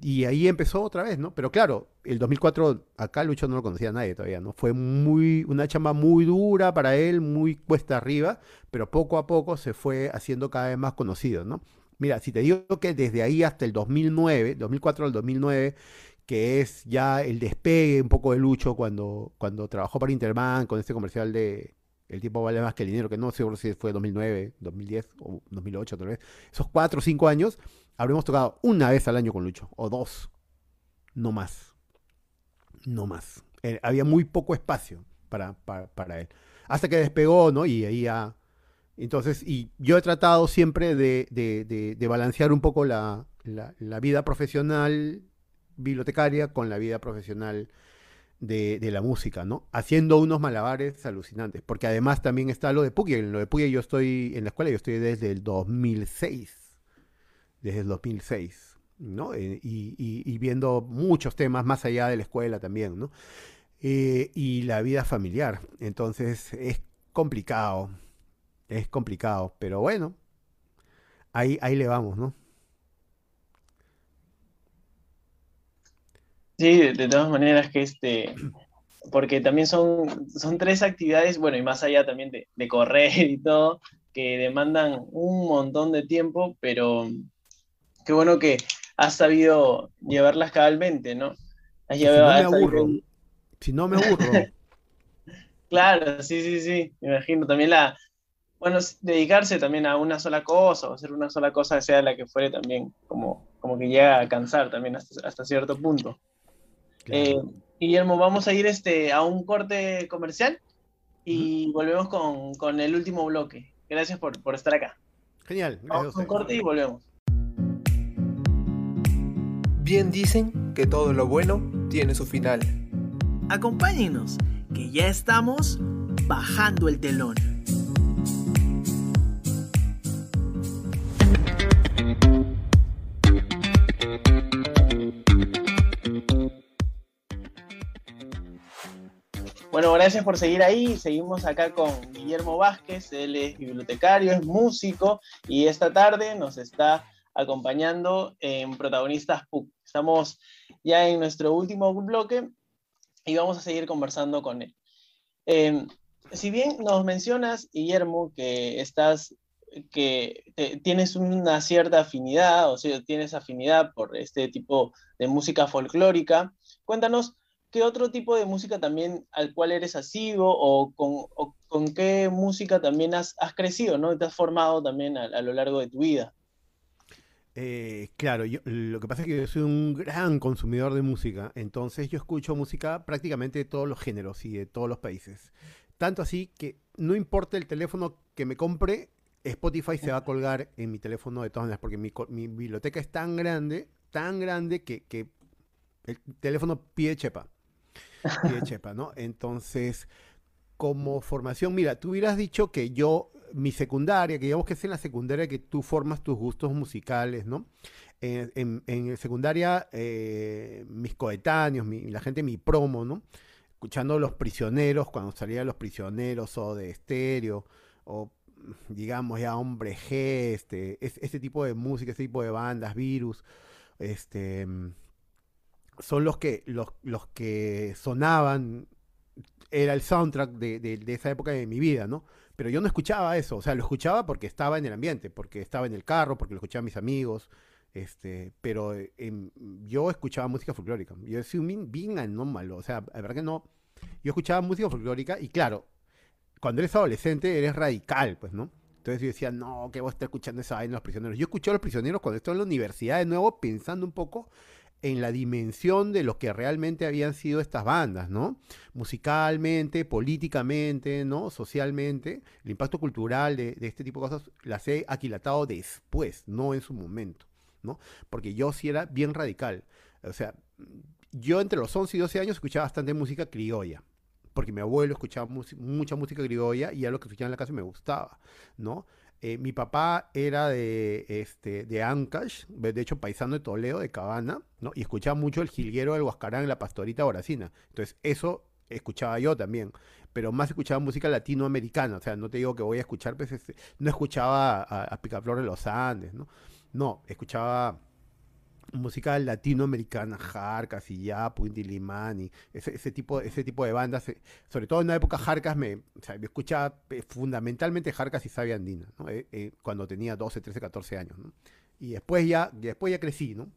Y ahí empezó otra vez, ¿no? Pero claro, el 2004 acá Lucho no lo conocía a nadie todavía, ¿no? Fue muy una chamba muy dura para él, muy cuesta arriba, pero poco a poco se fue haciendo cada vez más conocido, ¿no? Mira, si te digo que desde ahí hasta el 2009, 2004 al 2009, que es ya el despegue un poco de Lucho cuando, cuando trabajó para Interman con este comercial de, El tiempo vale más que el dinero, que no sé si fue 2009, 2010 o 2008 tal vez. Esos cuatro o cinco años habremos tocado una vez al año con Lucho, o dos, no más. No más. Eh, había muy poco espacio para, para, él. Hasta que despegó, ¿no? Y ahí ya... Entonces, y yo he tratado siempre de, de, de, balancear un poco la, la, vida profesional bibliotecaria con la vida profesional de, la música, ¿no? Haciendo unos malabares alucinantes, porque además también está lo de Puya, en lo de Puya yo estoy en la escuela, yo estoy desde el 2006, desde el 2006, ¿no? Eh, y, viendo muchos temas más allá de la escuela también, ¿no? Eh, y la vida familiar, entonces es complicado, es complicado, pero bueno, ahí, ahí le vamos, ¿no? Sí, de, todas maneras que este, porque también son, son tres actividades, bueno, y más allá también de, correr y todo, que demandan un montón de tiempo, pero qué bueno que has sabido llevarlas cabalmente, ¿no? si, no me aburro. si no me aburro. claro, sí, sí, sí, me imagino. También la, bueno, dedicarse también a una sola cosa, o hacer una sola cosa, sea la que fuere, también como, como que llega a cansar también hasta cierto punto. Eh, Guillermo, vamos a ir este, a un corte comercial y volvemos con, el último bloque. Gracias por, estar acá. Genial. Vamos a un corte y volvemos. Bien dicen que todo lo bueno tiene su final. Acompáñenos, que ya estamos bajando el telón. Bueno, gracias por seguir ahí. Seguimos acá con Guillermo Vázquez, él es bibliotecario, es músico y esta tarde nos está acompañando en Protagonistas PUC. Estamos ya en nuestro último bloque y vamos a seguir conversando con él. Em, si bien nos mencionas, Guillermo, que estás que tienes una cierta afinidad, o sea, tienes afinidad por este tipo de música folclórica, cuéntanos ¿qué otro tipo de música también al cual eres asiduo o con, qué música también has, crecido, ¿no? Te has formado también a, lo largo de tu vida. Eh, claro, yo, lo que pasa es que yo soy un gran consumidor de música, entonces yo escucho música prácticamente de todos los géneros y de todos los países. Tanto así que no importa el teléfono que me compre, Spotify se va a colgar en mi teléfono de todas maneras, porque mi, biblioteca es tan grande, tan grande que, que el teléfono pide chepa y de Chepa, ¿no? Entonces, como formación, mira, tú hubieras dicho que yo, mi secundaria, que digamos que es en la secundaria que tú formas tus gustos musicales, ¿no? En, en, secundaria, eh, mis coetáneos, la gente mi promo, ¿no? Escuchando Los Prisioneros, cuando salían Los Prisioneros, o de estéreo, o digamos ya Hombre G, este, este tipo de música, este tipo de bandas, Virus, este son los que, los, los que sonaban, era el soundtrack de, de, esa época de mi vida, ¿no? Pero yo no escuchaba eso, o sea, lo escuchaba porque estaba en el ambiente, porque estaba en el carro, porque lo escuchaban mis amigos, este, pero em, yo escuchaba música folclórica, yo soy un bien anómalo, o sea, la verdad que no, yo escuchaba música folclórica y claro, cuando eres adolescente eres radical, pues, ¿no? Entonces yo decía, no, que voy a estar escuchando esa vaina los prisioneros. Yo escuché a los prisioneros cuando estoy en la universidad de nuevo, pensando un poco en la dimensión de lo que realmente habían sido estas bandas, ¿no? Musicalmente, políticamente, ¿no? Socialmente, el impacto cultural de, este tipo de cosas las he aquilatado después, no en su momento, ¿no? Porque yo sí era bien radical. O sea, yo entre los 11 y 12 años escuchaba bastante música criolla, porque mi abuelo escuchaba mucha música criolla y a lo que escuchaba en la casa me gustaba, ¿no? Eh, mi papá era de, este, de Ancash, de hecho paisano de Toledo, de Cabana, ¿no? Y escuchaba mucho el jilguero del Huascarán, la pastorita Horacina. Entonces, eso escuchaba yo también. Pero más escuchaba música latinoamericana. O sea, no te digo que voy a escuchar, pues, este, no escuchaba a, a Picaflor de los Andes, ¿no? No, escuchaba música latinoamericana, Jarcas y ya, Inti Limani, ese, ese, tipo, ese tipo de bandas, eh, sobre todo en la época Jarcas, me, escuchaba eh, fundamentalmente Jarcas y Sabia Andina, eh, cuando tenía 12, 13, 14 años, Y después ya, después ya crecí, ¿no?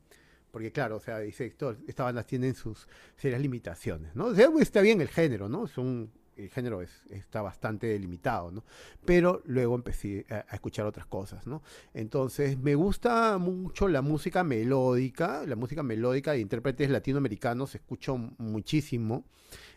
Porque claro, o sea, dice, estas bandas tienen sus serias limitaciones, ¿no? está bien el género, ¿no? Son, el género es, está bastante delimitado, ¿no? Pero luego empecé a, a, escuchar otras cosas, ¿no? Entonces, me gusta mucho la música melódica, la música melódica de intérpretes latinoamericanos, escucho muchísimo,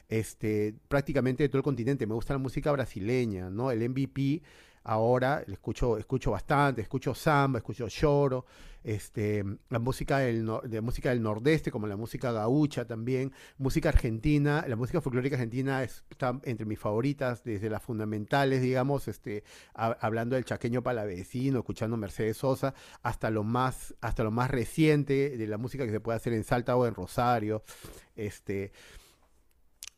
este, prácticamente de todo el continente, me gusta la música brasileña, ¿no? El MVP ahora escucho, escucho bastante, escucho samba, escucho lloro, este, la música del, de música del nordeste, como la música gaucha también, música argentina, la música folclórica argentina está entre mis favoritas, desde las fundamentales, digamos, este, hablando del chaqueño palavecino, escuchando Mercedes Sosa, hasta lo más, hasta lo más reciente de la música que se puede hacer en Salta o en Rosario, este,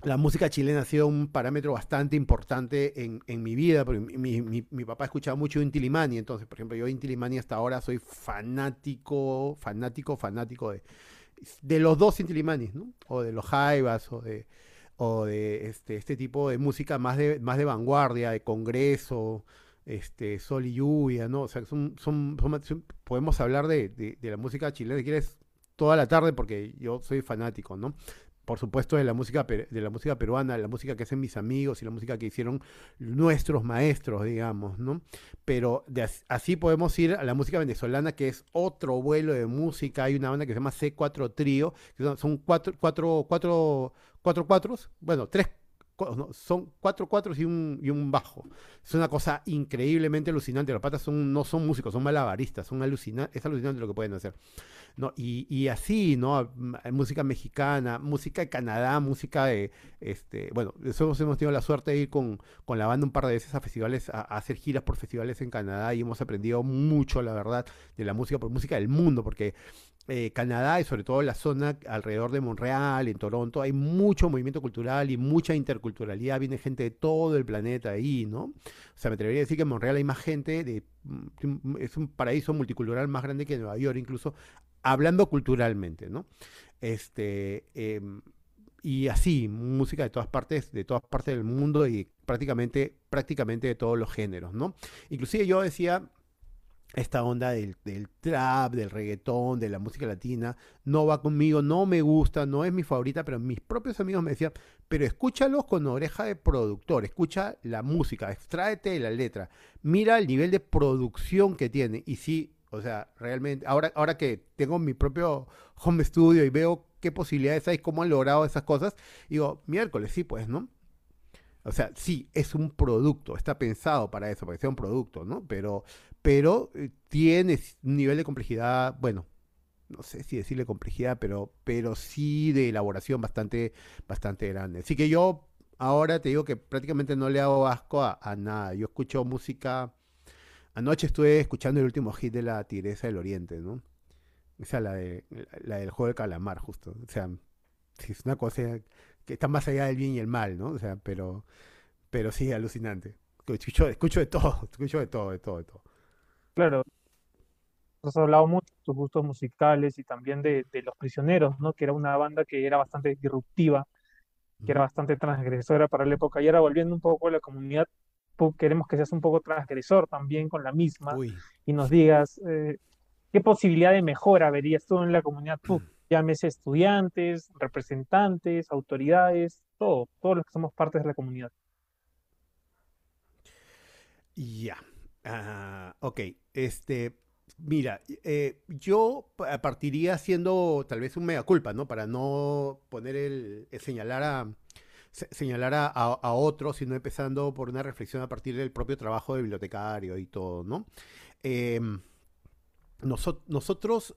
la música chilena ha sido un parámetro bastante importante en, en mi vida, porque mi, mi, mi, papá escuchaba mucho Inti Limani, entonces, por ejemplo, yo Inti Limani hasta ahora soy fanático, fanático, fanático de, de los dos Inti Limanis, ¿no? O de los Jaivas, o de, o de este, este tipo de música más de, más de vanguardia, de congreso, este, sol y lluvia, ¿no? O sea, son, son, son podemos hablar de, de, de, la música chilena si quieres toda la tarde porque yo soy fanático, ¿no? Por supuesto, de la música de la música peruana, la música que hacen mis amigos y la música que hicieron nuestros maestros, digamos, ¿no? Pero así podemos ir a la música venezolana, que es otro vuelo de música. Hay una banda que se llama C4 Trío, que son cuatro, cuatro, cuatro, cuatro cuatros, bueno, tres son cuatro cuatros y un, y un bajo. Es una cosa increíblemente alucinante. Los patas son, no son músicos, son malabaristas. Son alucina es alucinante lo que pueden hacer. ¿no? Y, y, así, ¿no? Música mexicana, música de Canadá, música de, este, bueno, nosotros hemos tenido la suerte de ir con, con la banda un par de veces a festivales, a, a, hacer giras por festivales en Canadá y hemos aprendido mucho, la verdad, de la música, por música del mundo, porque eh, Canadá y sobre todo la zona alrededor de Montreal, en Toronto, hay mucho movimiento cultural y mucha interculturalidad, viene gente de todo el planeta ahí, ¿no? O sea, me atrevería a decir que en Montreal hay más gente, de, mm, es un paraíso multicultural más grande que Nueva York, incluso hablando culturalmente, ¿no? Este, eh, y así, música de todas partes, de todas partes del mundo y prácticamente, prácticamente de todos los géneros, ¿no? Inclusive yo decía, esta onda del, del, trap, del reggaetón, de la música latina, no va conmigo, no me gusta, no es mi favorita, pero mis propios amigos me decían, pero escúchalos con oreja de productor, escucha la música, extráete de la letra, mira el nivel de producción que tiene. Y sí, o sea, realmente, ahora, ahora que tengo mi propio home studio y veo qué posibilidades hay, cómo han logrado esas cosas, digo, miércoles, sí, pues, ¿no? O sea, sí, es un producto, está pensado para eso, para que sea un producto, ¿no? Pero, pero eh, tiene un nivel de complejidad, bueno, no sé si decirle complejidad, pero, pero sí de elaboración bastante, bastante grande. Así que yo ahora te digo que prácticamente no le hago asco a, a nada. Yo escucho música. Anoche estuve escuchando el último hit de la Tigresa del Oriente, ¿no? Esa la, de, la del juego de calamar, justo. O sea, es una cosa que está más allá del bien y el mal, ¿no? O sea, pero, pero sí, alucinante. Escucho, escucho de todo, escucho de todo, de todo, de todo. Claro, has hablado mucho de tus gustos musicales y también de, de, Los Prisioneros, ¿no? Que era una banda que era bastante disruptiva, que era bastante transgresora para la época. Y ahora volviendo un poco a la comunidad, queremos que seas un poco transgresor también con la misma Uy. y nos digas eh, qué posibilidad de mejora verías tú en la comunidad. Llámese estudiantes, representantes, autoridades, todo, todos los que somos partes de la comunidad. Ya. Uh, ok. Este, mira, eh, yo partiría haciendo tal vez un mea culpa, ¿no? Para no poner el, señalar a señalar a, a, otros, sino empezando por una reflexión a partir del propio trabajo de bibliotecario y todo, ¿no? Noso nosotros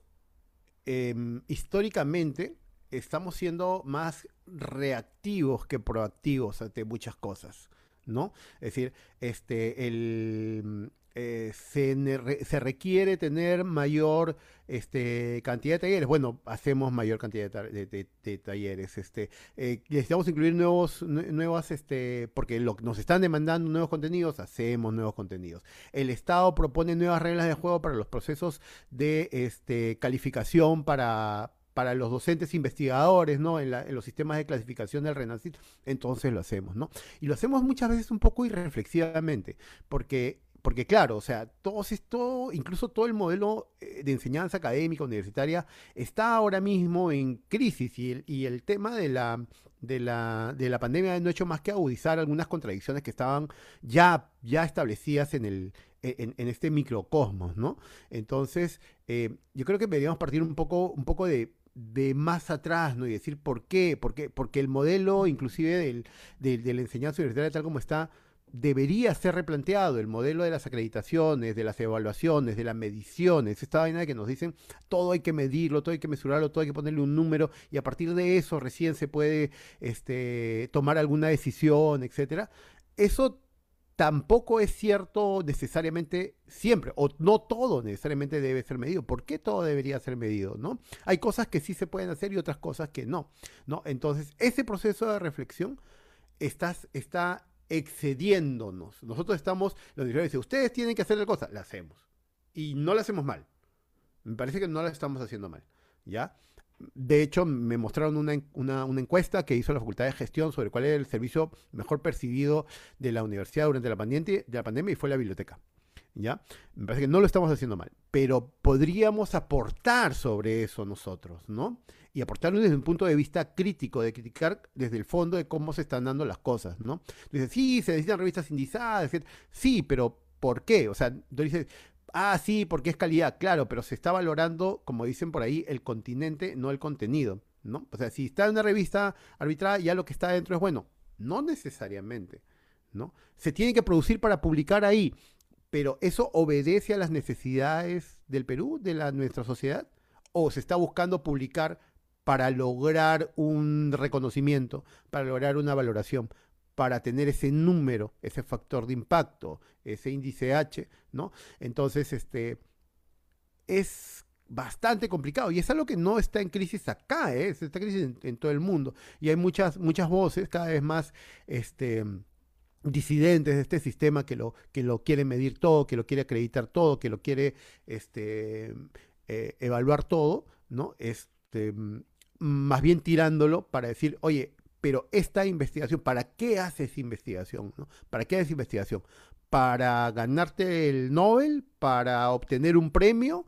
eh, históricamente estamos siendo más reactivos que proactivos ante muchas cosas, ¿no? Es decir, este, el, eh, se, se, requiere tener mayor este, cantidad de talleres. Bueno, hacemos mayor cantidad de, talleres. Este, eh, necesitamos incluir nuevos, nuevas, este, porque lo, nos están demandando nuevos contenidos, hacemos nuevos contenidos. El Estado propone nuevas reglas de juego para los procesos de este, calificación para, para los docentes investigadores, ¿no? En, los sistemas de clasificación del RENACIT, entonces lo hacemos, ¿no? Y lo hacemos muchas veces un poco irreflexivamente, porque porque claro, o sea, todo esto, incluso todo el modelo eh, de enseñanza académica universitaria está ahora mismo en crisis y el, tema de la, de, la, de la pandemia no ha hecho más que agudizar algunas contradicciones que estaban ya, establecidas en, el, en, en este microcosmos, ¿no? Entonces, eh, yo creo que deberíamos partir un poco, de, más atrás, ¿no? Y decir por qué, por qué? porque el modelo inclusive del, de la enseñanza universitaria tal como está, debería ser replanteado el modelo de las acreditaciones, de las evaluaciones, de las mediciones, esta vaina de que nos dicen todo hay que medirlo, todo hay que mesurarlo, todo hay que ponerle un número y a partir de eso recién se puede este, tomar alguna decisión, etcétera. Eso tampoco es cierto necesariamente siempre, o no todo necesariamente debe ser medido. ¿Por qué todo debería ser medido? ¿no? Hay cosas que sí se pueden hacer y otras cosas que no. ¿no? Entonces, ese proceso de reflexión está, está excediéndonos. Nosotros estamos, la universidad dice, ustedes tienen que hacer la cosa, la hacemos. Y no la hacemos mal. Me parece que no la estamos haciendo mal. ¿Ya? De hecho, me mostraron una, una, encuesta que hizo la Facultad de Gestión sobre cuál era el servicio mejor percibido de la universidad durante la, de la pandemia y fue la biblioteca. ¿Ya? Me parece que no lo estamos haciendo mal, pero podríamos aportar sobre eso nosotros, ¿no? Y aportarlo desde un punto de vista crítico, de criticar desde el fondo de cómo se están dando las cosas, ¿no? Dice, sí, se necesitan revistas indizadas, etc. Sí, pero ¿por qué? O sea, dice, ah, sí, porque es calidad, claro, pero se está valorando, como dicen por ahí, el continente, no el contenido, ¿no? O sea, si está en una revista arbitrada, ya lo que está dentro es bueno. No necesariamente, ¿no? Se tiene que producir para publicar ahí pero ¿eso obedece a las necesidades del Perú, de nuestra sociedad? ¿O se está buscando publicar para lograr un reconocimiento, para lograr una valoración, para tener ese número, ese factor de impacto, ese índice H, ¿no? Entonces, este, es bastante complicado y es algo que no está en crisis acá, ¿eh? está en crisis en, en, todo el mundo y hay muchas muchas voces cada vez más este disidentes de este sistema que lo, que lo quiere medir todo, que lo quiere acreditar todo, que lo quiere este, eh, evaluar todo, ¿no? Este, más bien tirándolo para decir, oye, pero esta investigación, ¿para qué haces investigación? ¿no? ¿Para qué haces investigación? ¿Para ganarte el Nobel? ¿Para obtener un premio?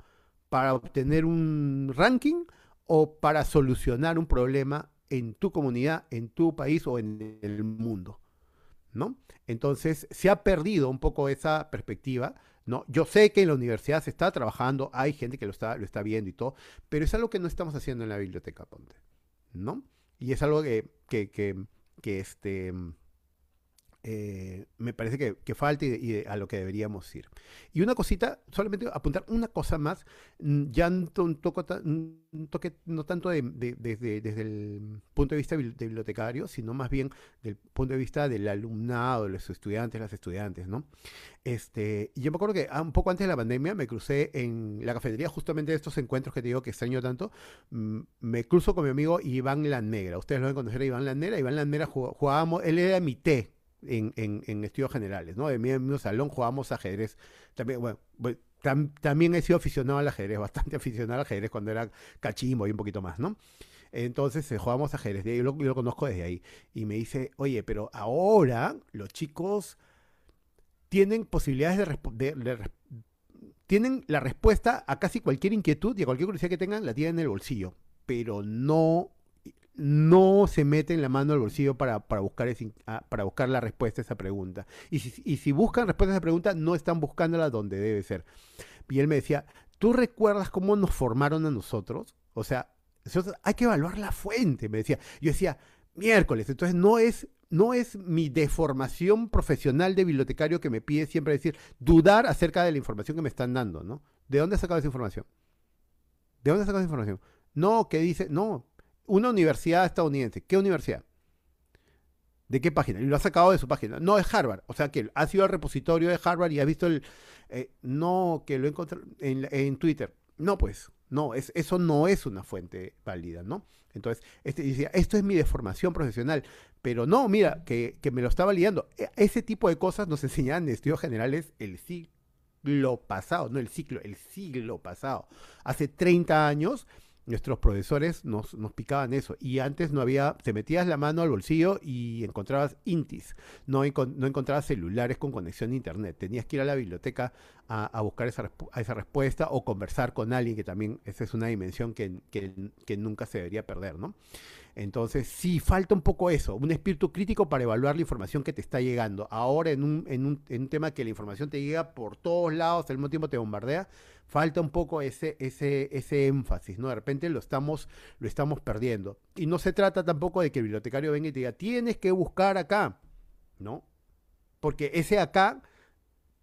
¿Para obtener un ranking? ¿O para solucionar un problema en tu comunidad, en tu país o en el mundo? ¿No? Entonces se ha perdido un poco esa perspectiva, ¿no? Yo sé que en la universidad se está trabajando, hay gente que lo está, lo está viendo y todo, pero es algo que no estamos haciendo en la biblioteca Ponte, ¿no? Y es algo que, que, que, que este, eh, me parece que, que falta y, y, a lo que deberíamos ir. Y una cosita, solamente apuntar una cosa más, mm, ya un, toco, toque no tanto de, de, de, desde el punto de vista de bibliotecario, sino más bien del punto de vista del alumnado, de los estudiantes, las estudiantes, ¿no? Este, yo me acuerdo que ah, un poco antes de la pandemia me crucé en la cafetería justamente de estos encuentros que te digo que extraño tanto, mm, me cruzo con mi amigo Iván Lannegra, ustedes lo ven conocer a Iván Lannegra, Iván Lannegra jugábamos, él era mi té, en, en, en, estudios generales, ¿no? En mi, en mi salón jugábamos ajedrez. También, bueno, tam, también he sido aficionado al ajedrez, bastante aficionado al ajedrez cuando era cachimbo y un poquito más, ¿no? Entonces eh, jugábamos ajedrez, yo lo, yo lo conozco desde ahí. Y me dice, oye, pero ahora los chicos tienen posibilidades de, de, de, tienen la respuesta a casi cualquier inquietud y a cualquier curiosidad que tengan, la tienen en el bolsillo, pero no no se mete en la mano al bolsillo para, para, buscar, ese, para buscar la respuesta a esa pregunta. Y si, y si buscan respuesta a esa pregunta, no están buscándola donde debe ser. Y él me decía, ¿tú recuerdas cómo nos formaron a nosotros? O sea, hay que evaluar la fuente, me decía. Yo decía, miércoles, entonces no es, no es mi deformación profesional de bibliotecario que me pide siempre decir, dudar acerca de la información que me están dando, ¿no? ¿De dónde has sacado esa información? ¿De dónde has sacado esa información? No, que dice, no, una universidad estadounidense. ¿Qué universidad? ¿De qué página? Y lo ha sacado de su página. No es Harvard. O sea que ha sido al repositorio de Harvard y ha visto el. Eh, no, que lo encontré en, en, Twitter. No, pues. No, es, eso no es una fuente válida, ¿no? Entonces, este decía, esto es mi deformación profesional. Pero no, mira, que, que me lo está validando. E, ese tipo de cosas nos enseñan en estudios generales el siglo pasado, no el ciclo, el siglo pasado. Hace 30 años nuestros profesores nos, nos, picaban eso. Y antes no había, te metías la mano al bolsillo y encontrabas intis, no, encontrabas celulares con conexión a internet. Tenías que ir a la biblioteca a, a buscar esa, respuesta o conversar con alguien, que también esa es una dimensión que, que nunca se debería perder, ¿no? Entonces, sí, falta un poco eso, un espíritu crítico para evaluar la información que te está llegando. Ahora, en un, en un, en un tema que la información te llega por todos lados, al mismo tiempo te bombardea, falta un poco ese, ese, ese énfasis, ¿no? De repente lo estamos, lo estamos perdiendo. Y no se trata tampoco de que el bibliotecario venga y te diga, tienes que buscar acá, ¿no? Porque ese acá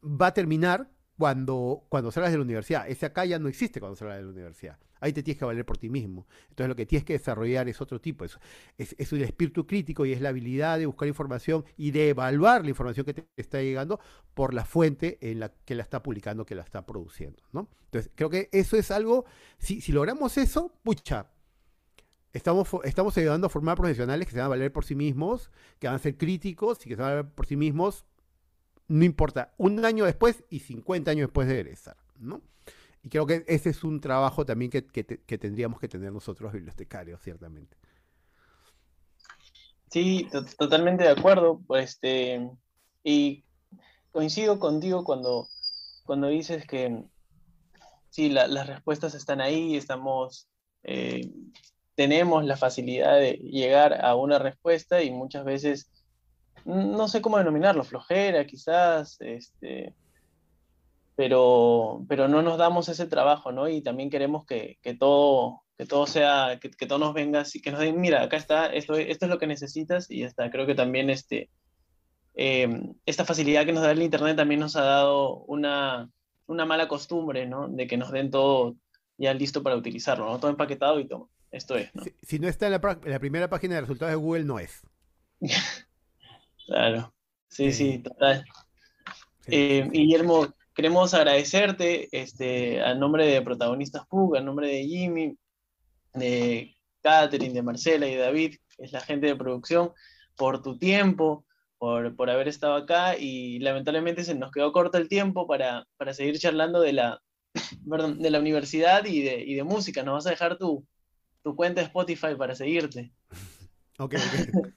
va a terminar cuando, cuando salgas de la universidad. Ese acá ya no existe cuando salgas de la universidad. Ahí te tienes que valer por ti mismo. Entonces lo que tienes que desarrollar es otro tipo. Es, es, es el espíritu crítico y es la habilidad de buscar información y de evaluar la información que te está llegando por la fuente en la que la está publicando, que la está produciendo. ¿no? Entonces creo que eso es algo, si, si logramos eso, pucha, Estamos, estamos ayudando a formar profesionales que se van a valer por sí mismos, que van a ser críticos y que se van a valer por sí mismos, no importa, un año después y 50 años después de egresar, ¿no? Y creo que ese es un trabajo también que, que, tendríamos que tener nosotros bibliotecarios, ciertamente. Sí, totalmente de acuerdo. Este, y coincido contigo cuando, cuando dices que sí, la, las respuestas están ahí, estamos, eh, tenemos la facilidad de llegar a una respuesta y muchas veces, no sé cómo denominarlo, flojera quizás, este, pero, pero no nos damos ese trabajo, ¿no? Y también queremos que, que todo, que todo sea, que, que, todo nos venga así, que nos den, mira, acá está, esto, esto es lo que necesitas y ya está. Creo que también este, eh, esta facilidad que nos da el Internet también nos ha dado una, una mala costumbre, ¿no? De que nos den todo ya listo para utilizarlo, ¿no? Todo empaquetado y todo. Esto es, ¿no? Si, si no está en la, en la, primera página de resultados de Google, no es. claro. Sí, sí, sí total. Eh, Guillermo, queremos agradecerte este, a nombre de Protagonistas PUC, a nombre de Jimmy, de Catherine, de Marcela y de David, que es la gente de producción, por tu tiempo, por, por, haber estado acá y lamentablemente se nos quedó corto el tiempo para, para seguir charlando de la, perdón, de la universidad y de, y de música. Nos vas a dejar tu, tu cuenta de Spotify para seguirte. Ok, ok.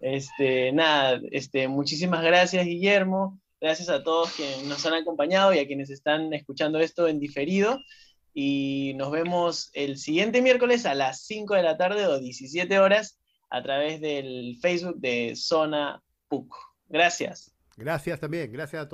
Este, nada, este, muchísimas gracias, Guillermo. Gracias a todos quienes nos han acompañado y a quienes están escuchando esto en diferido. Y nos vemos el siguiente miércoles a las 5 de la tarde o 17 horas a través del Facebook de Zona PUC. Gracias. Gracias también. Gracias a todos.